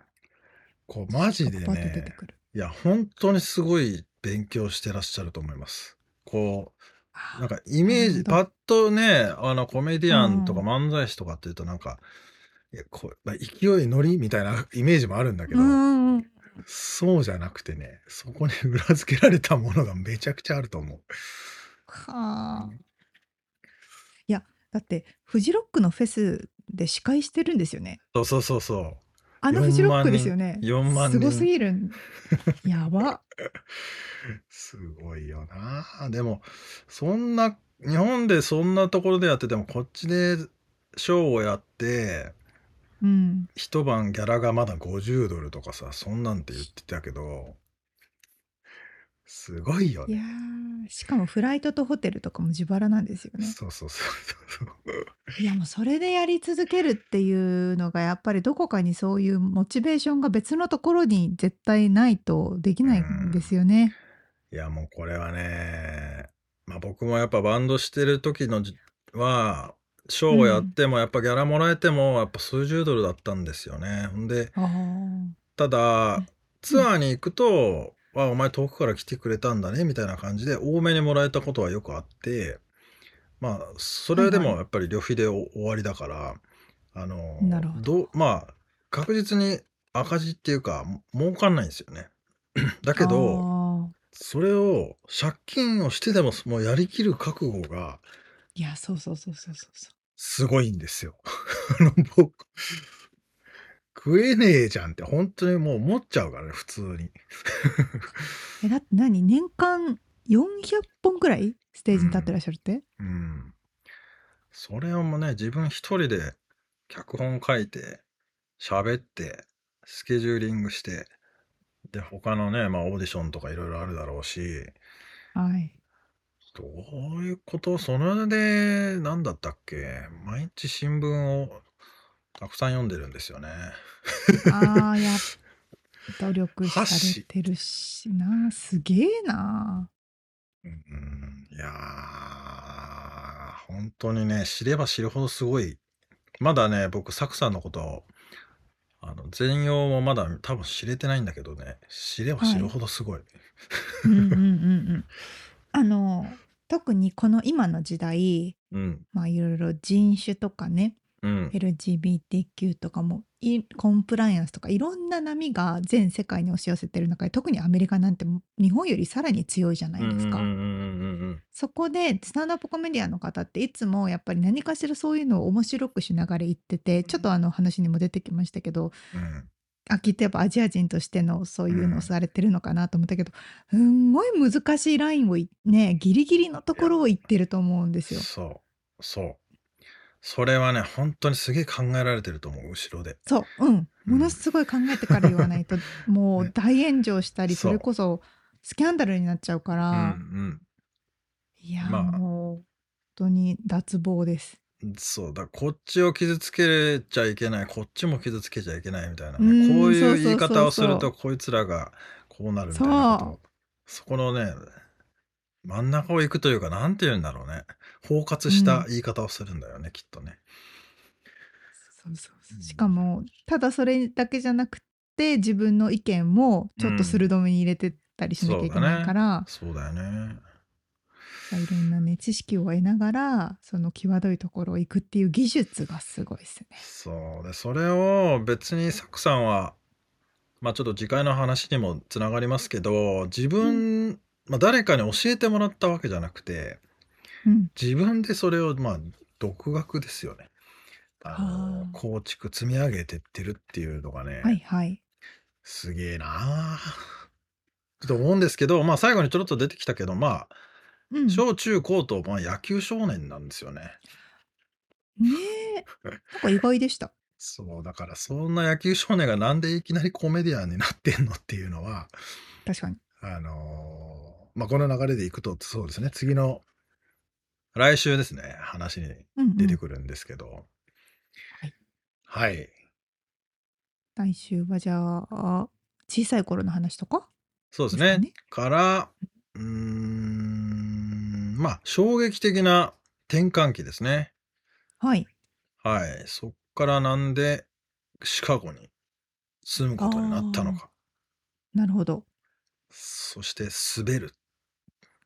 こう、マジでね。いや、本当にすごい勉強してらっしゃると思います。こう、あなんかイメージ、パッとね、あのコメディアンとかうん漫才師とかっていうとなんか、いやこうまあ勢い乗りみたいなイメージもあるんだけど、うんうんうん。そうじゃなくてね、そこに裏付けられたものがめちゃくちゃあると思う。はあ。いや、だって、フジロックのフェスで司会してるんですよね。そうそうそうそう。あの4フジロックですよね。4万すご人すぎるん。やば。すごいよな。でも、そんな、日本でそんなところでやってても、こっちでショーをやって、うん。一晩ギャラがまだ50ドルとかさ、そんなんて言ってたけど、すごいよいやしかもフライトとホテルとかも自腹なんですよね。そうそうそうそう。いやもうそれでやり続けるっていうのがやっぱりどこかにそういうモチベーションが別のところに絶対ないとできないんですよね。いやもうこれはね、まあ僕もやっぱバンドしてる時のじは、ショーをやってもやっぱギャラもらえてもやっぱ数十ドルだったんですよね。ほんで、あただうん、ツアーに行くと、あ、お前遠くから来てくれたんだね、みたいな感じで多めにもらえたことはよくあって、まあ、それでもやっぱり旅費でお終わりだから、あの、なるほどうまあ、確実に赤字っていうか、も儲かんないんですよね。だあけど、ーそれを借金をしてでももうやりきる覚悟がいやそうそうそうそうそうそう。すごいんですよ。あの僕食えねえじゃんって本当にもう思っちゃうからね普通に。えだって何？年間400本くらいステージに立ってらっしゃるって、うん。それをもうね自分一人で脚本書いて喋ってスケジューリングしてで他のねまあオーディションとかいろいろあるだろうしはい。どういうこと？それで何だったっけ？毎日新聞をたくさん読んでるんですよね。ああ、やっ努力されてるしな。すげえな。うん、いやー、本当にね、知れば知るほどすごい。まだね、僕、サクさんのことを、あの、全容もまだ多分知れてないんだけどね、知れば知るほどすごい。うんうんうんうん。あの特にこの今の時代、うん、まあいろいろ人種とかね、うん、LGBTQ とかもいコンプライアンスとかいろんな波が全世界に押し寄せてる中で特にアメリカなんて日本よりさらに強いじゃないですか。うんうんうんうんうんそこでスタンダップコメディアンの方っていつもやっぱり何かしらそういうのを面白くしながら言っててちょっとあの話にも出てきましたけどうんあきっとやっぱアジア人としてのそういうのをされてるのかなと思ったけど、すんごい難しいラインをいねギリギリのところを言ってると思うんですよ。そう、そう。それはね、本当にすげえ考えられてると思う、後ろで。そう、うん、ものすごい考えてから言わないと、もうね大炎上したり、そう。それこそスキャンダルになっちゃうかうんら、いや、まあ。もう本当に脱帽です。うん。そうだ、こっちを傷つけちゃいけない、こっちも傷つけちゃいけないみたいなね、うんこういう言い方をすると、こいつらがこうなるみたいなこと。そこのね、真ん中を行くというか、なんて言うんだろうね。包括した言い方をするんだよね、きっとね。そうそうそう。しかもただそれだけじゃなくて自分の意見もちょっと鋭めに入れてったりしなきゃいけないから、そうだよね。いろんなね知識を得ながらその際どいところを行くっていう技術がすごいですね。そう。で、それを別にサクさんは、まあちょっと次回の話にもつながりますけど、自分、まあ誰かに教えてもらったわけじゃなくて、うん、自分でそれを、まあ独学ですよね。あのあー構築、積み上げてってるっていうのがね、はいはい。すげえなあと思うんですけど、まあ最後にちょろっと出てきたけど、まうんあ、小中高と、まあ野球少年なんですよね。ねえ。なんか意外でした。そう、だからそんな野球少年がなんでいきなりコメディアンになってんのっていうのは、確かに。あのーまあこの流れでいくと、そうですね、次の、来週ですね、話にうん、うん。出てくるんですけど、はい。はい。来週はじゃあ、小さい頃の話とか？そうですね。かね。から、うーん、まあ、衝撃的な転換期ですね。はい。はい。そっからなんでシカゴに住むことになったのか。なるほど。そして滑るっ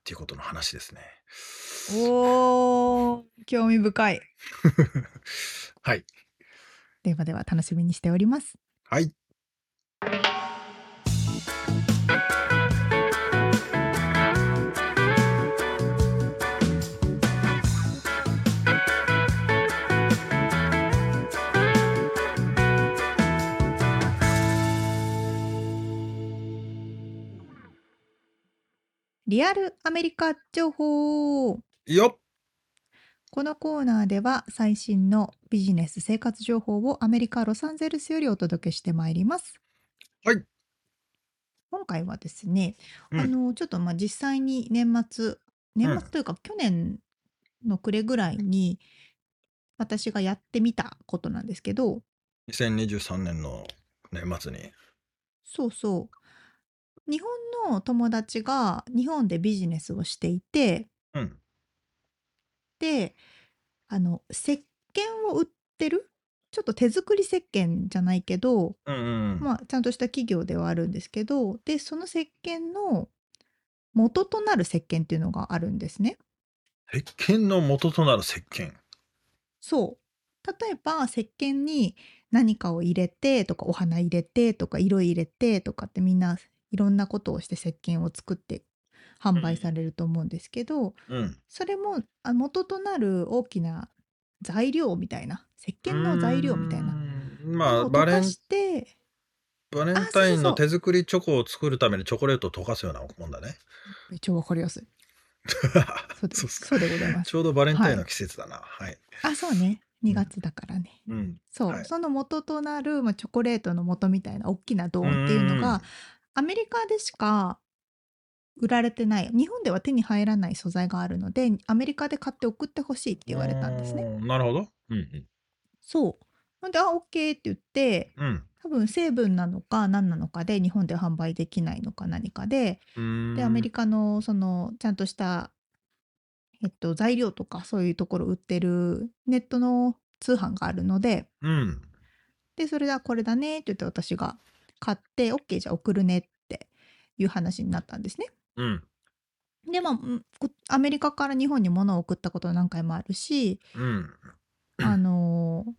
ていうことの話ですね。おー、興味深い。はい。ではでは楽しみにしております。はい。リアルアメリカ情報よこのコーナーでは最新のビジネス生活情報をアメリカ・ロサンゼルスよりお届けしてまいります。はい。今回はですね、うんあのちょっとまあ実際に年末年末というか去年の暮れぐらいに私がやってみたことなんですけど2023年の年末に。そうそう日本の友達が日本でビジネスをしていてうん。であの石鹸を売ってる？ちょっと手作り石鹸じゃないけど、うんうん。まあ、ちゃんとした企業ではあるんですけどでその石鹸の元となる石鹸っていうのがあるんですね。石鹸の元となる石鹸。そう例えば石鹸に何かを入れてとかお花入れてとか色入れてとかってみんないろんなことをして石鹸を作って販売されると思うんですけど、うん。それもあ元となる大きな材料みたいな石鹸の材料みたいなまあ、をバレンバレンタインの手作りチョコを作るためにチョコレートを溶かすようなもんだね。めっちゃわかりやすい。そうですか。そうでございます。ちょうどバレンタインの季節だな。はい。あそうね。2月だからね、うん。そう、はい。その元となる、まあ、チョコレートの元みたいな大きなドーンっていうのがアメリカでしか売られてない日本では手に入らない素材があるのでアメリカで買って送ってほしいって言われたんですね。ね。なるほど。うんそうなんであ OK って言ってうん。多分成分なのか何なのかで日本で販売できないのか何かでうん。でアメリカ。カのそのちゃんとした、えっと、材料とかそういうところ売ってるネットの通販があるのでうん。でそれだこれだねって言って私が買って OK じゃあ送るねっていう話になったんですね。うん。でまあうんこアメリカから日本に物を送ったこと何回もあるしうん。あのー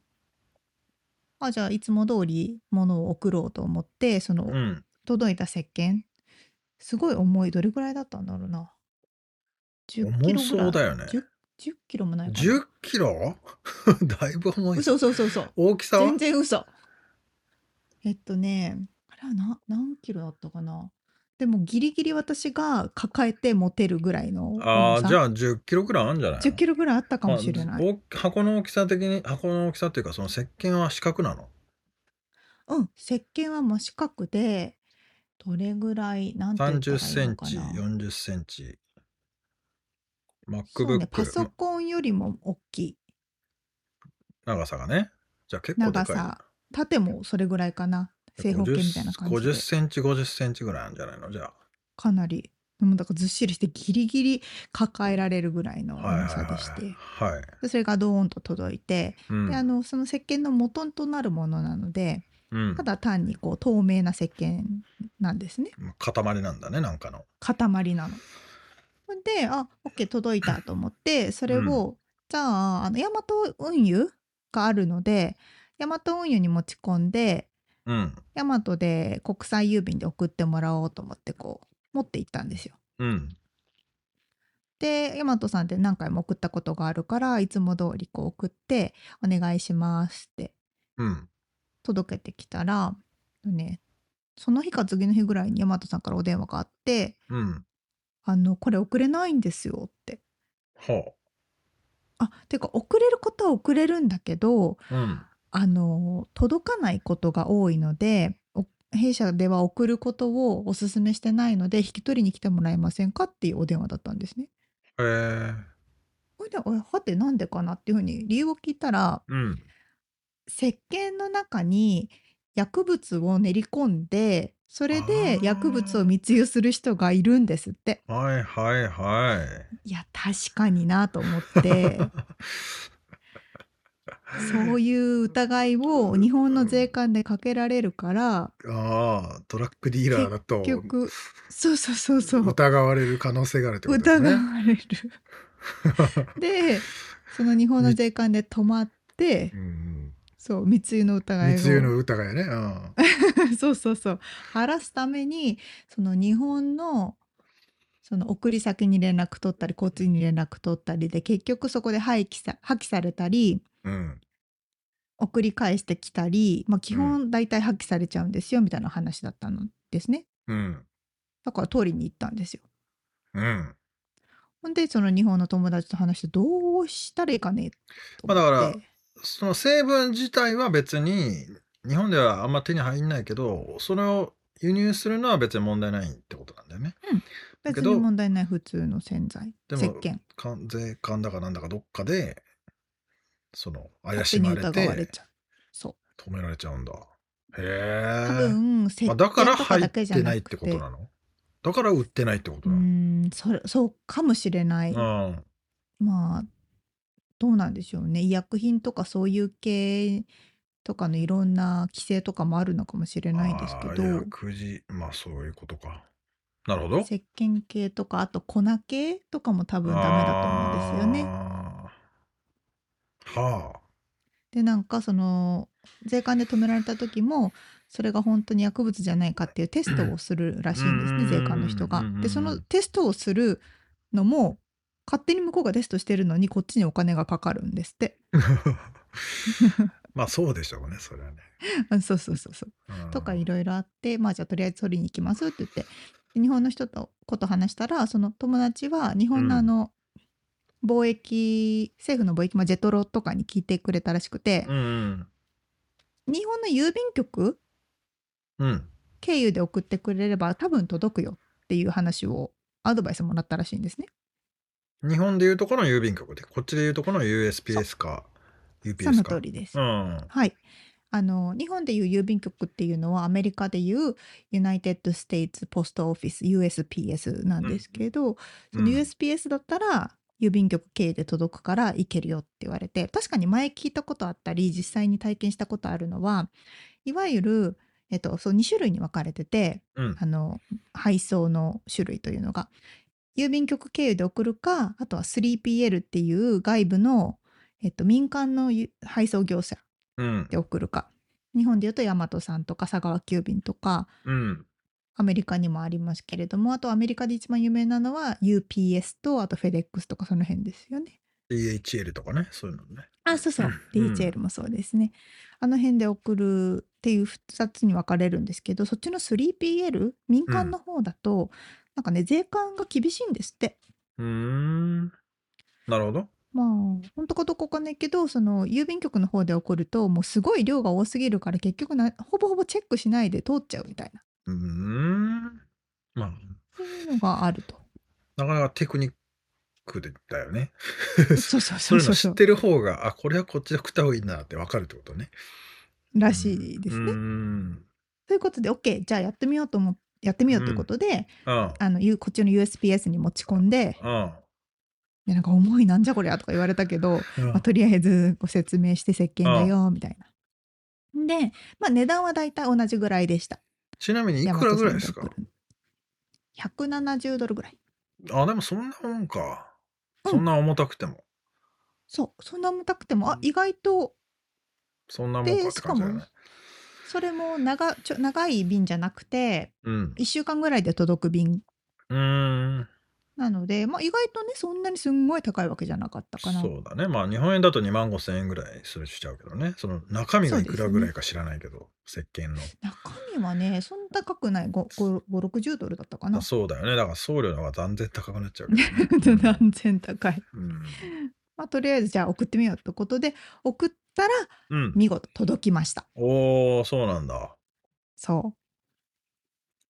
あじゃあいつも通り物を送ろうと思ってその、うん。届いた石鹸すごい重いどれぐらいだったんだろうな10キロ重ぐらいそうだよね。10, 10キロもないかな10キロ？だいぶ重い。嘘嘘嘘嘘大きさは？全然嘘えっとねあれはな何キロだったかなでもギリギリ私が抱えて持てるぐらいのああ、じゃああ10キロくらいあるんじゃない？10キロぐらいあったかもしれない、まあお箱の大きさ的に、箱の大きさっていうか、その石鹸は四角なの？うん石鹸は真四角でどれぐらいなんて言ったら30いセンチ、いのかな。40センチ。そうねパ MacBook、ソコンよりも大きい。長さがね。じゃあ結構でかいな。長さ。縦もそれぐらいかな正方形みたいな感じで。50センチ、50センチぐらいなんじゃないの？じゃあ。かなり。でもだからずっしりしてギリギリ抱えられるぐらいの重さでして、はい。はそれがドーンと届いて、うん。であのその石鹸の元となるものなのでうん。ただ単にこう透明な石鹸なんですね。塊なんだね、なんかの。塊なの。であ OK 届いたと思ってそれを、じゃああのヤマト運輸があるのでヤマト運輸に持ち込んでうん。ヤマトで国際郵便で送ってもらおうと思ってこう持って行ったんですよ。うん。でヤマトさんって何回も送ったことがあるからいつも通りこう送って「お願いします」ってうん。届けてきたらねその日か次の日ぐらいに大和さんからお電話があってうん。「あのこれ送れないんですよ」って。ほあてか送れることは送れるんだけどう。うん。あの届かないことが多いのでお弊社では送ることをお勧めしてないので引き取りに来てもらえませんかっていうお電話だったんですね。へえ。それでおいはてなんでかなっていうふうに理由を聞いたらうん。石鹸の中に薬物を練り込んでそれで薬物を密輸する人がいるんですって。はいはいはい。いや確かになと思って そういう疑いを日本の税関でかけられるからああ、トラックディーラーだと結局そうそうそうそう疑われる可能性があるってことです疑ね。われる。でその日本の税関で止まってうんそう密輸のうん、疑いを密輸の疑いね。うん そうそうそう晴らすためにその日本のその送り先に連絡取ったり交通に連絡取ったりで結局そこで廃棄さ破棄されたりうん。送り返してきたり、まあ、基本大体破棄されちゃうんですよみたいな話だったのですねうん。だから取りに行ったんですようん。ほんでその日本の友達と話してどうしたらいいかねとまあだからその成分自体は別に日本ではあんま手に入んないけど、それを輸入するのは別に問題ないってことなんだよね。だけど別に問題ない普通の洗剤石鹸か税関だかなんだかどっかで、その怪しまれて疑われちゃうそう止められちゃうんだ。へ多え。分石まあ、だから入ってないってことなの？だから売ってないってことうなの？ーんそれそうかもしれない、うん。まあどうなんでしょうね医薬品とかそういう系とかのいろんな規制とかもあるのかもしれないですけど薬事、まあそういうことか。なるほど。石鹸系とかあと粉系とかも多分ダメだと思うんですよね。はあ。でなんかその税関で止められた時もそれが本当に薬物じゃないかっていうテストをするらしいんですねうん税関の人が。でそのテストをするのも勝手に向こうがテストしてるのにこっちにお金がかかるんですって。まあそうでしょうね、それはね。あ そうそうそうそう。うんとかいろいろあってまあじゃあとりあえず取りに行きますって言ってで日本の人とこと話したらその友達は日本のあの、貿易政府の貿易、まあ、ジェトロとかに聞いてくれたらしくて、うん日本の郵便局うん。うん。経由で送ってくれれば多分届くよっていう話をアドバイスもらったらしいんですね。日本でいうとこの郵便局で、こっちでいうとこの USPS か、UPS か。その通りです。うん。はい。あの日本でいう郵便局っていうのはアメリカでいう United States Post Office USPS なんですけど、そのうん USPS だったら郵便局経由で届くから行けるよって言われて確かに前聞いたことあったり実際に体験したことあるのはいわゆる、えっと、そう2種類に分かれててうん。あの配送の種類というのが郵便局経由で送るかあとは 3PL っていう外部の、えっと、民間のゆ配送業者うん。で送るか日本でいうと大和さんとか佐川急便とかうん。アメリカにもありますけれどもあとアメリカで一番有名なのは UPS とあと FedEx とかその辺ですよね。DHL とかね、そういうのね。あそうそううん DHL もそうですね。あの辺で送るっていう2つに分かれるんですけどそっちの 3PL 民間の方だと、なんかね税関が厳しいんですって。うーん。なるほど。まあ本当かどうかわかんないけどその郵便局の方で送るともうすごい量が多すぎるから結局なほぼほぼチェックしないで通っちゃうみたいなうーん。まあ、そういうのがあると。なかなかテクニックでだよね。そうそうそそううそういうの知ってる方が、あ、これはこっちで食った方がいいなってわかるってことね。らしいですね。うーん。ということで OK じゃあやってみようと思やってみようということで、うん。あのゆこっちの USPS に持ち込んでうん。でなんか重いなんじゃこりゃとか言われたけど、うんまあ、とりあえずご説明して石鹸だよみたいな。で、まあ、値段はだいたい同じぐらいでした。ちなみにいくらぐらいですか？大和さんで送る170ドルぐらい。あ、でもそんなもんか。うんそんな重たくても。そうそんな重たくてもあ意外とそんなもんかって感じだよねで。それも長ちょ長い便じゃなくてうん。1週間ぐらいで届く便うーん。なので、まあ、意外とねそんなにすんごい高いわけじゃなかったかな。そうだね。まあ日本円だと2万5千円ぐらいするしちゃうけどね。その中身がいくらぐらいか知らないけど、石鹸の。中身はねそんな高くない560ドルだったかなあ。そうだよね。だから送料の方が断然高くなっちゃうけど、ね。断然高い。うん。まあ、とりあえずじゃあ送ってみようってことで送ったらうん。見事届きました。おー、そうなんだ。そう。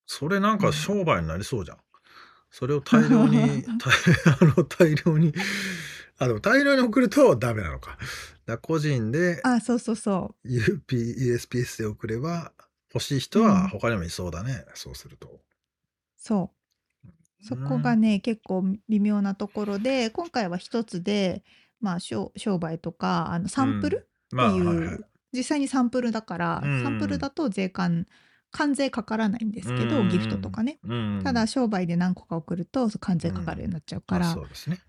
それなんか商売になりそうじゃん。それを大量に、大あの大量に、あ、でも大量に送るとダメなのか。だ個人であそうそうそ UP、USPS で送れば、欲しい人は他にもいそうだね。そうすると。うそうそこがね結構微妙なところで今回は一つでまあ商商売とかあのサンプル、まあ、っていうはいはい。実際にサンプルだから、うんサンプルだと税関関税かからないんですけど、うん。ギフトとかね。うん。ただ商売で何個か送ると関税かかるようになっちゃうから、あそうですね。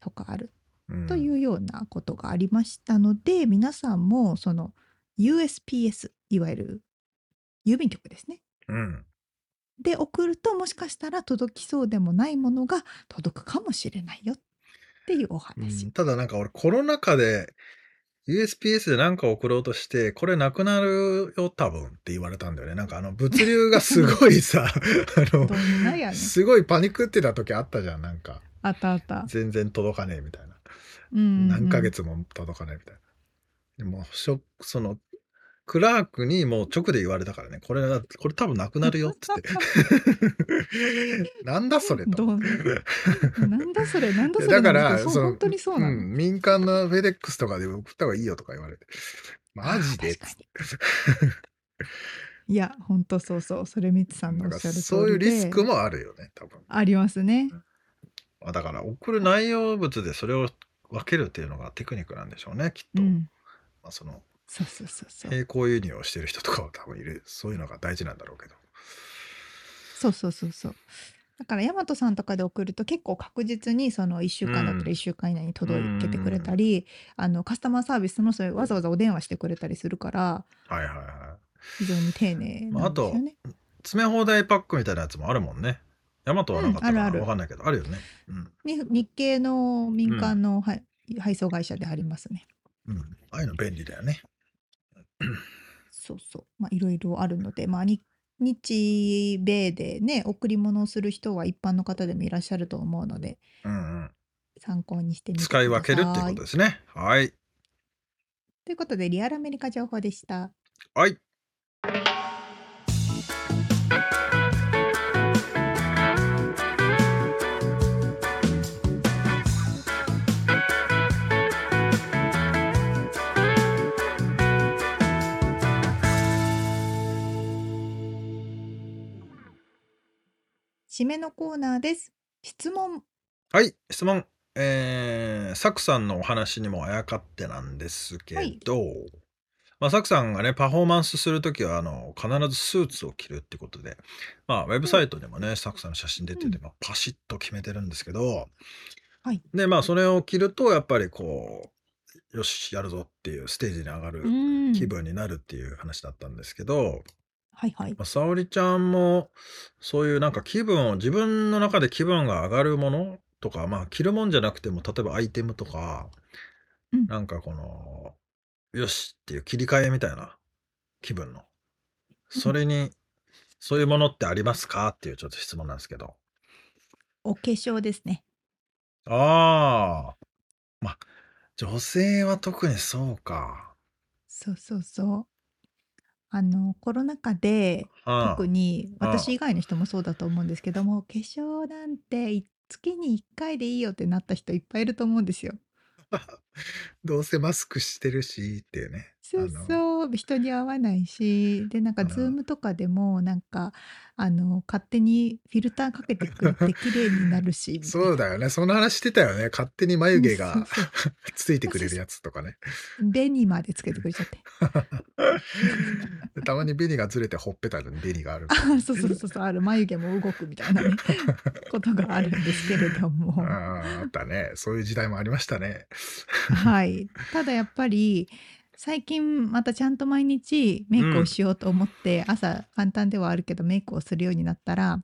とかある。うん。というようなことがありましたので、皆さんもその USPS いわゆる郵便局ですね。うん。で送るともしかしたら届きそうでもないものが届くかもしれないよっていうおう話ん。ただなんか俺コロナ禍で USPS で何か送ろうとして、これなくなるよ多分って言われたんだよね。なんかあの物流がすごいさ、あのねんすごいパニックってた時あったじゃん。なんかあったあった、全然届かねえみたいな。うんうん何ヶ月も届かないみたいな。でもそのクラークにもう直で言われたからね、これが、これ多分なくなるよっつって。なんだそれと。なんだそれなんだそれだから、そう本当にそうなの、ん、民間のフェデックスとかで送った方がいいよとか言われて。マジでいや本当そうそうそれみつさんのおっしゃる通りでそういうリスクもあるよね、多分。ありますねあだから、送る内容物でそれを分けるっていうのがテクニックなんでしょうね、きっと。うんまあ、その、そうそうそうそう並行輸入をしてる人とかは多分いる。そういうのが大事なんだろうけど。そうそうそうそうだから大和さんとかで送ると結構確実にその1週間だったうんら1週間以内に届けてくれたり、あのカスタマーサービスのそれわざわざお電話してくれたりするからはいはいは非常に丁寧なんですよね。い。詰め放題パックみたいなやつもあるもんね。ヤマトはなかったかな、うんあるあるわかんないけど、あるよね。うん。に日系の民間の、はい配送会社でありますね。うん。ああいうの便利だよね。そうそう。まあいろいろあるので、まあに日米でね贈り物をする人は一般の方でもいらっしゃると思うのでうんうん。参考にしてみてください。使い分けるっていうことですね。はい。ということでリアルアメリカ情報でした。はい。締めのコーナーです。質問。はい。質問。えー、サクさんのお話にもあやかってなんですけど、まあ、サクさんがね、パフォーマンスするときは、あの、必ずスーツを着るってことで、まあ、ウェブサイトでもね、サクさんの写真出てて、うんまあ、パシッと決めてるんですけど、はい。で、まあ、それを着ると、やっぱりこう、よし、やるぞっていうステージに上がるん気分になるっていう話だったんですけど、はいはい。まあ、沙織ちゃんもそういうなんか気分を自分の中で気分が上がるものとかまあ着るもんじゃなくても例えばアイテムとか、うん。なんかこのよしっていう切り替えみたいな気分の。それにそういうものってありますか？っていうちょっと質問なんですけど。お化粧ですね。ああまあ女性は特にそうか。そうそうそう。あのコロナ禍でうん特にうん私以外の人もそうだと思うんですけども化粧なんてい月に1回でいいよってなった人いっぱいいると思うんですよ。どうせマスクしてるしっていうねそうそう人に会わないしでなんかうん。 Zoom とかでもなんかあの勝手にフィルターかけてくれて綺麗になるしそうだよね。その話してたよね。勝手に眉毛が ついてくれるやつとかね。紅までつけてくれちゃって。で たまに紅がずれてほっぺたに紅があるあ そうそうそうそう。ある眉毛も動くみたいなねことがあるんですけれども。あーあったね。そういう時代もありましたね。はい。ただやっぱり最近またちゃんと毎日メイクをしようと思って、朝簡単ではあるけどメイクをするようになったら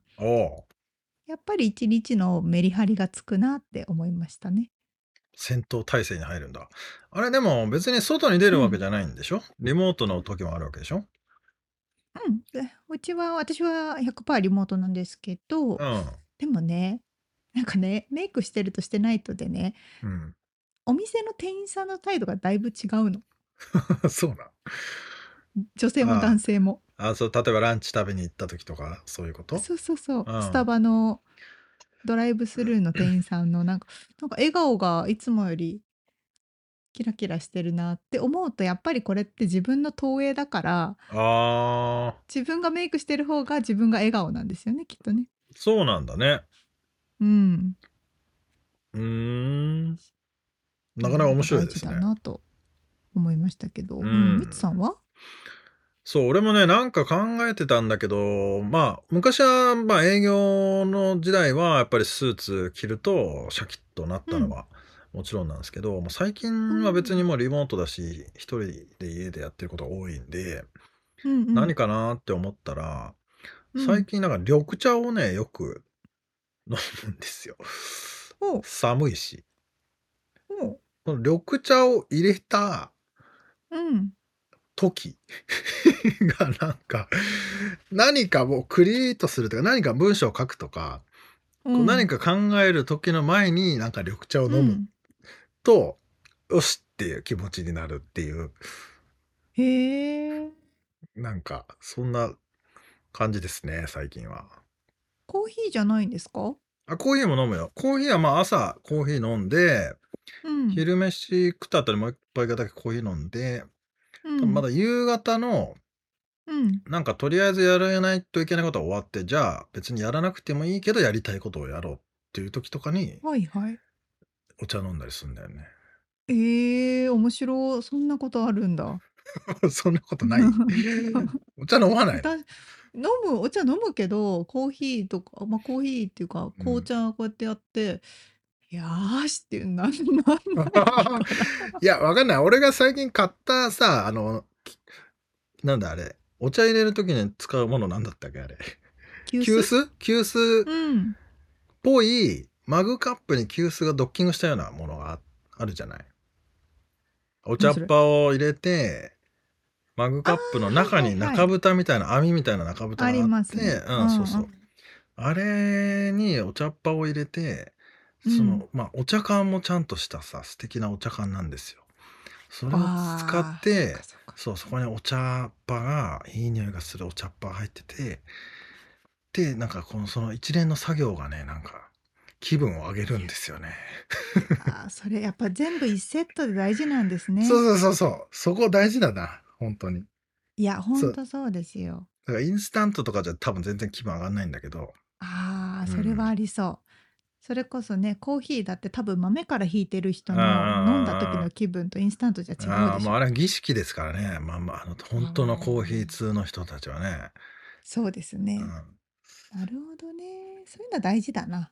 やっぱり一日のメリハリがつくなって思いましたね。戦闘態勢に入るんだ。あれでも別に外に出るわけじゃないんでしょ、リモートの時もあるわけでしょ？うん。でうちは、私は100%リモートなんですけど、うん。でもね、なんかね、メイクしてるとしてないとでね、うん。お店の店員さんの態度がだいぶ違うの。そうなん。女性も男性も。あ、そう、例えばランチ食べに行った時とか、そういうこと？そうそうそう。うんスタバのドライブスルーの店員さんのなんか、なんか笑顔がいつもよりキラキラしてるなって思うと、やっぱりこれって自分の投影だから、ああ、自分がメイクしてる方が自分が笑顔なんですよね、きっとね。そうなんだね。うん。うーん。なかなか面白いですね大事。だなと思いましたけど。ううんん。みつさんは？そう、俺もね、なんか考えてたんだけど、まあ、昔は、まあ、営業の時代は、やっぱりスーツ着ると、シャキッとなったのは、もちろんなんですけど、もう最近は別にもうリモートだし、一人で家でやってることが多いんで、うんうん。何かなって思ったら、うん最近なんか緑茶をね、よく飲むんですよ。寒いし。この緑茶を入れたうん。時 がなんか、何かもうクリエイトするとか、何か文章を書くとか、こう何か考える時の前になんか緑茶を飲むと、よしっていう気持ちになるっていう、うんへえ。なんかそんな感じですね、最近は。コーヒーじゃないんですか？あ、コーヒーも飲むよ。コーヒーはまあ朝コーヒー飲んで、うん。昼飯食った後にもう一杯だけコーヒー飲んで、うん、まだ夕方のうん。なんかとりあえずやらないといけないことは終わって、じゃあ別にやらなくてもいいけどやりたいことをやろうっていう時とかにはいはい。お茶飲んだりするんだよね。ええ面白い。そんなことあるんだ。そんなことない。お茶飲まない飲む、お茶飲むけど、コーヒーとか、まあ、コーヒーっていうか、うん紅茶こうやってやって、よーしっていう、なん、なんいや、わかんない。俺が最近買ったさ、あの、きなんだあれ。お茶入れる時に使うものなんだったっけあれ。急急須？急須っうん。ぽいマグカップに急須がドッキングしたようなものがああるじゃない。お茶っ葉を入れて、マグカップの中にあーはいはいはい中蓋みたいな、網みたいな中蓋があって、ね。うん、そうそうん。あれにお茶っ葉を入れて、その、うんまあ、お茶缶もちゃんとしたさ、素敵なお茶缶なんですよ。それを使ってそう、そこにお茶っ葉が、いい匂いがするお茶っ葉が入ってて、で、なんかこの、その一連の作業がね、なんか、気分を上げるんですよね。あーそれやっぱ全部一セットで大事なんですね。そうそうそうそう。そこ大事だな、本当に。いや、ほそうんとそうですよ。だからインスタントとかじゃ多分全然気分上がんないんだけど、ああ、うんそれはありそう。それこそね、コーヒーだって多分豆からひいてる人の飲んだ時の気分とインスタントじゃ違うああ、でしょ。もうあれは儀式ですからね。まあまあ、あの、本当のコーヒー通の人たちはね。そうですね。うん、なるほどね。そういうの大事だな。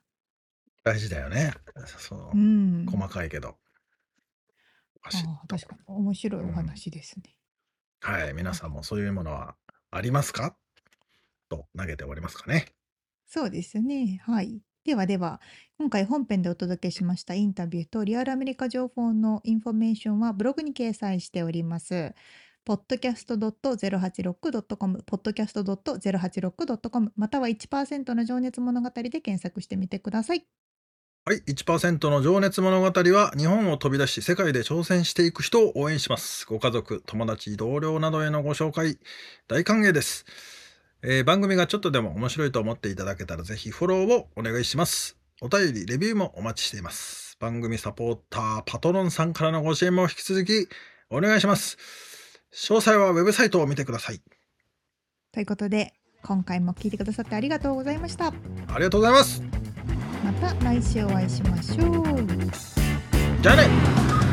大事だよね。そうう、ん。細かいけど。あー確かに面白いお話ですね。はい。皆さんもそういうものはありますか？と投げておりますかね。そうですね。はい。ではでは、今回本編でお届けしましたインタビューとリアルアメリカ情報のインフォメーションはブログに掲載しております。podcast.086.com、podcast.086.com、または1%の情熱物語で検索してみてください。はい。1%の情熱物語は日本を飛び出し世界で挑戦していく人を応援します。ご家族、友達、同僚などへのご紹介、大歓迎です。えー番組がちょっとでも面白いと思っていただけたらぜひフォローをお願いします。お便り、レビューもお待ちしています。番組サポーター、パトロンさんからのご支援も引き続きお願いします。詳細はウェブサイトを見てください。ということで、今回も聞いてくださってありがとうございました。ありがとうございます。また来週お会いしましょう。じゃあね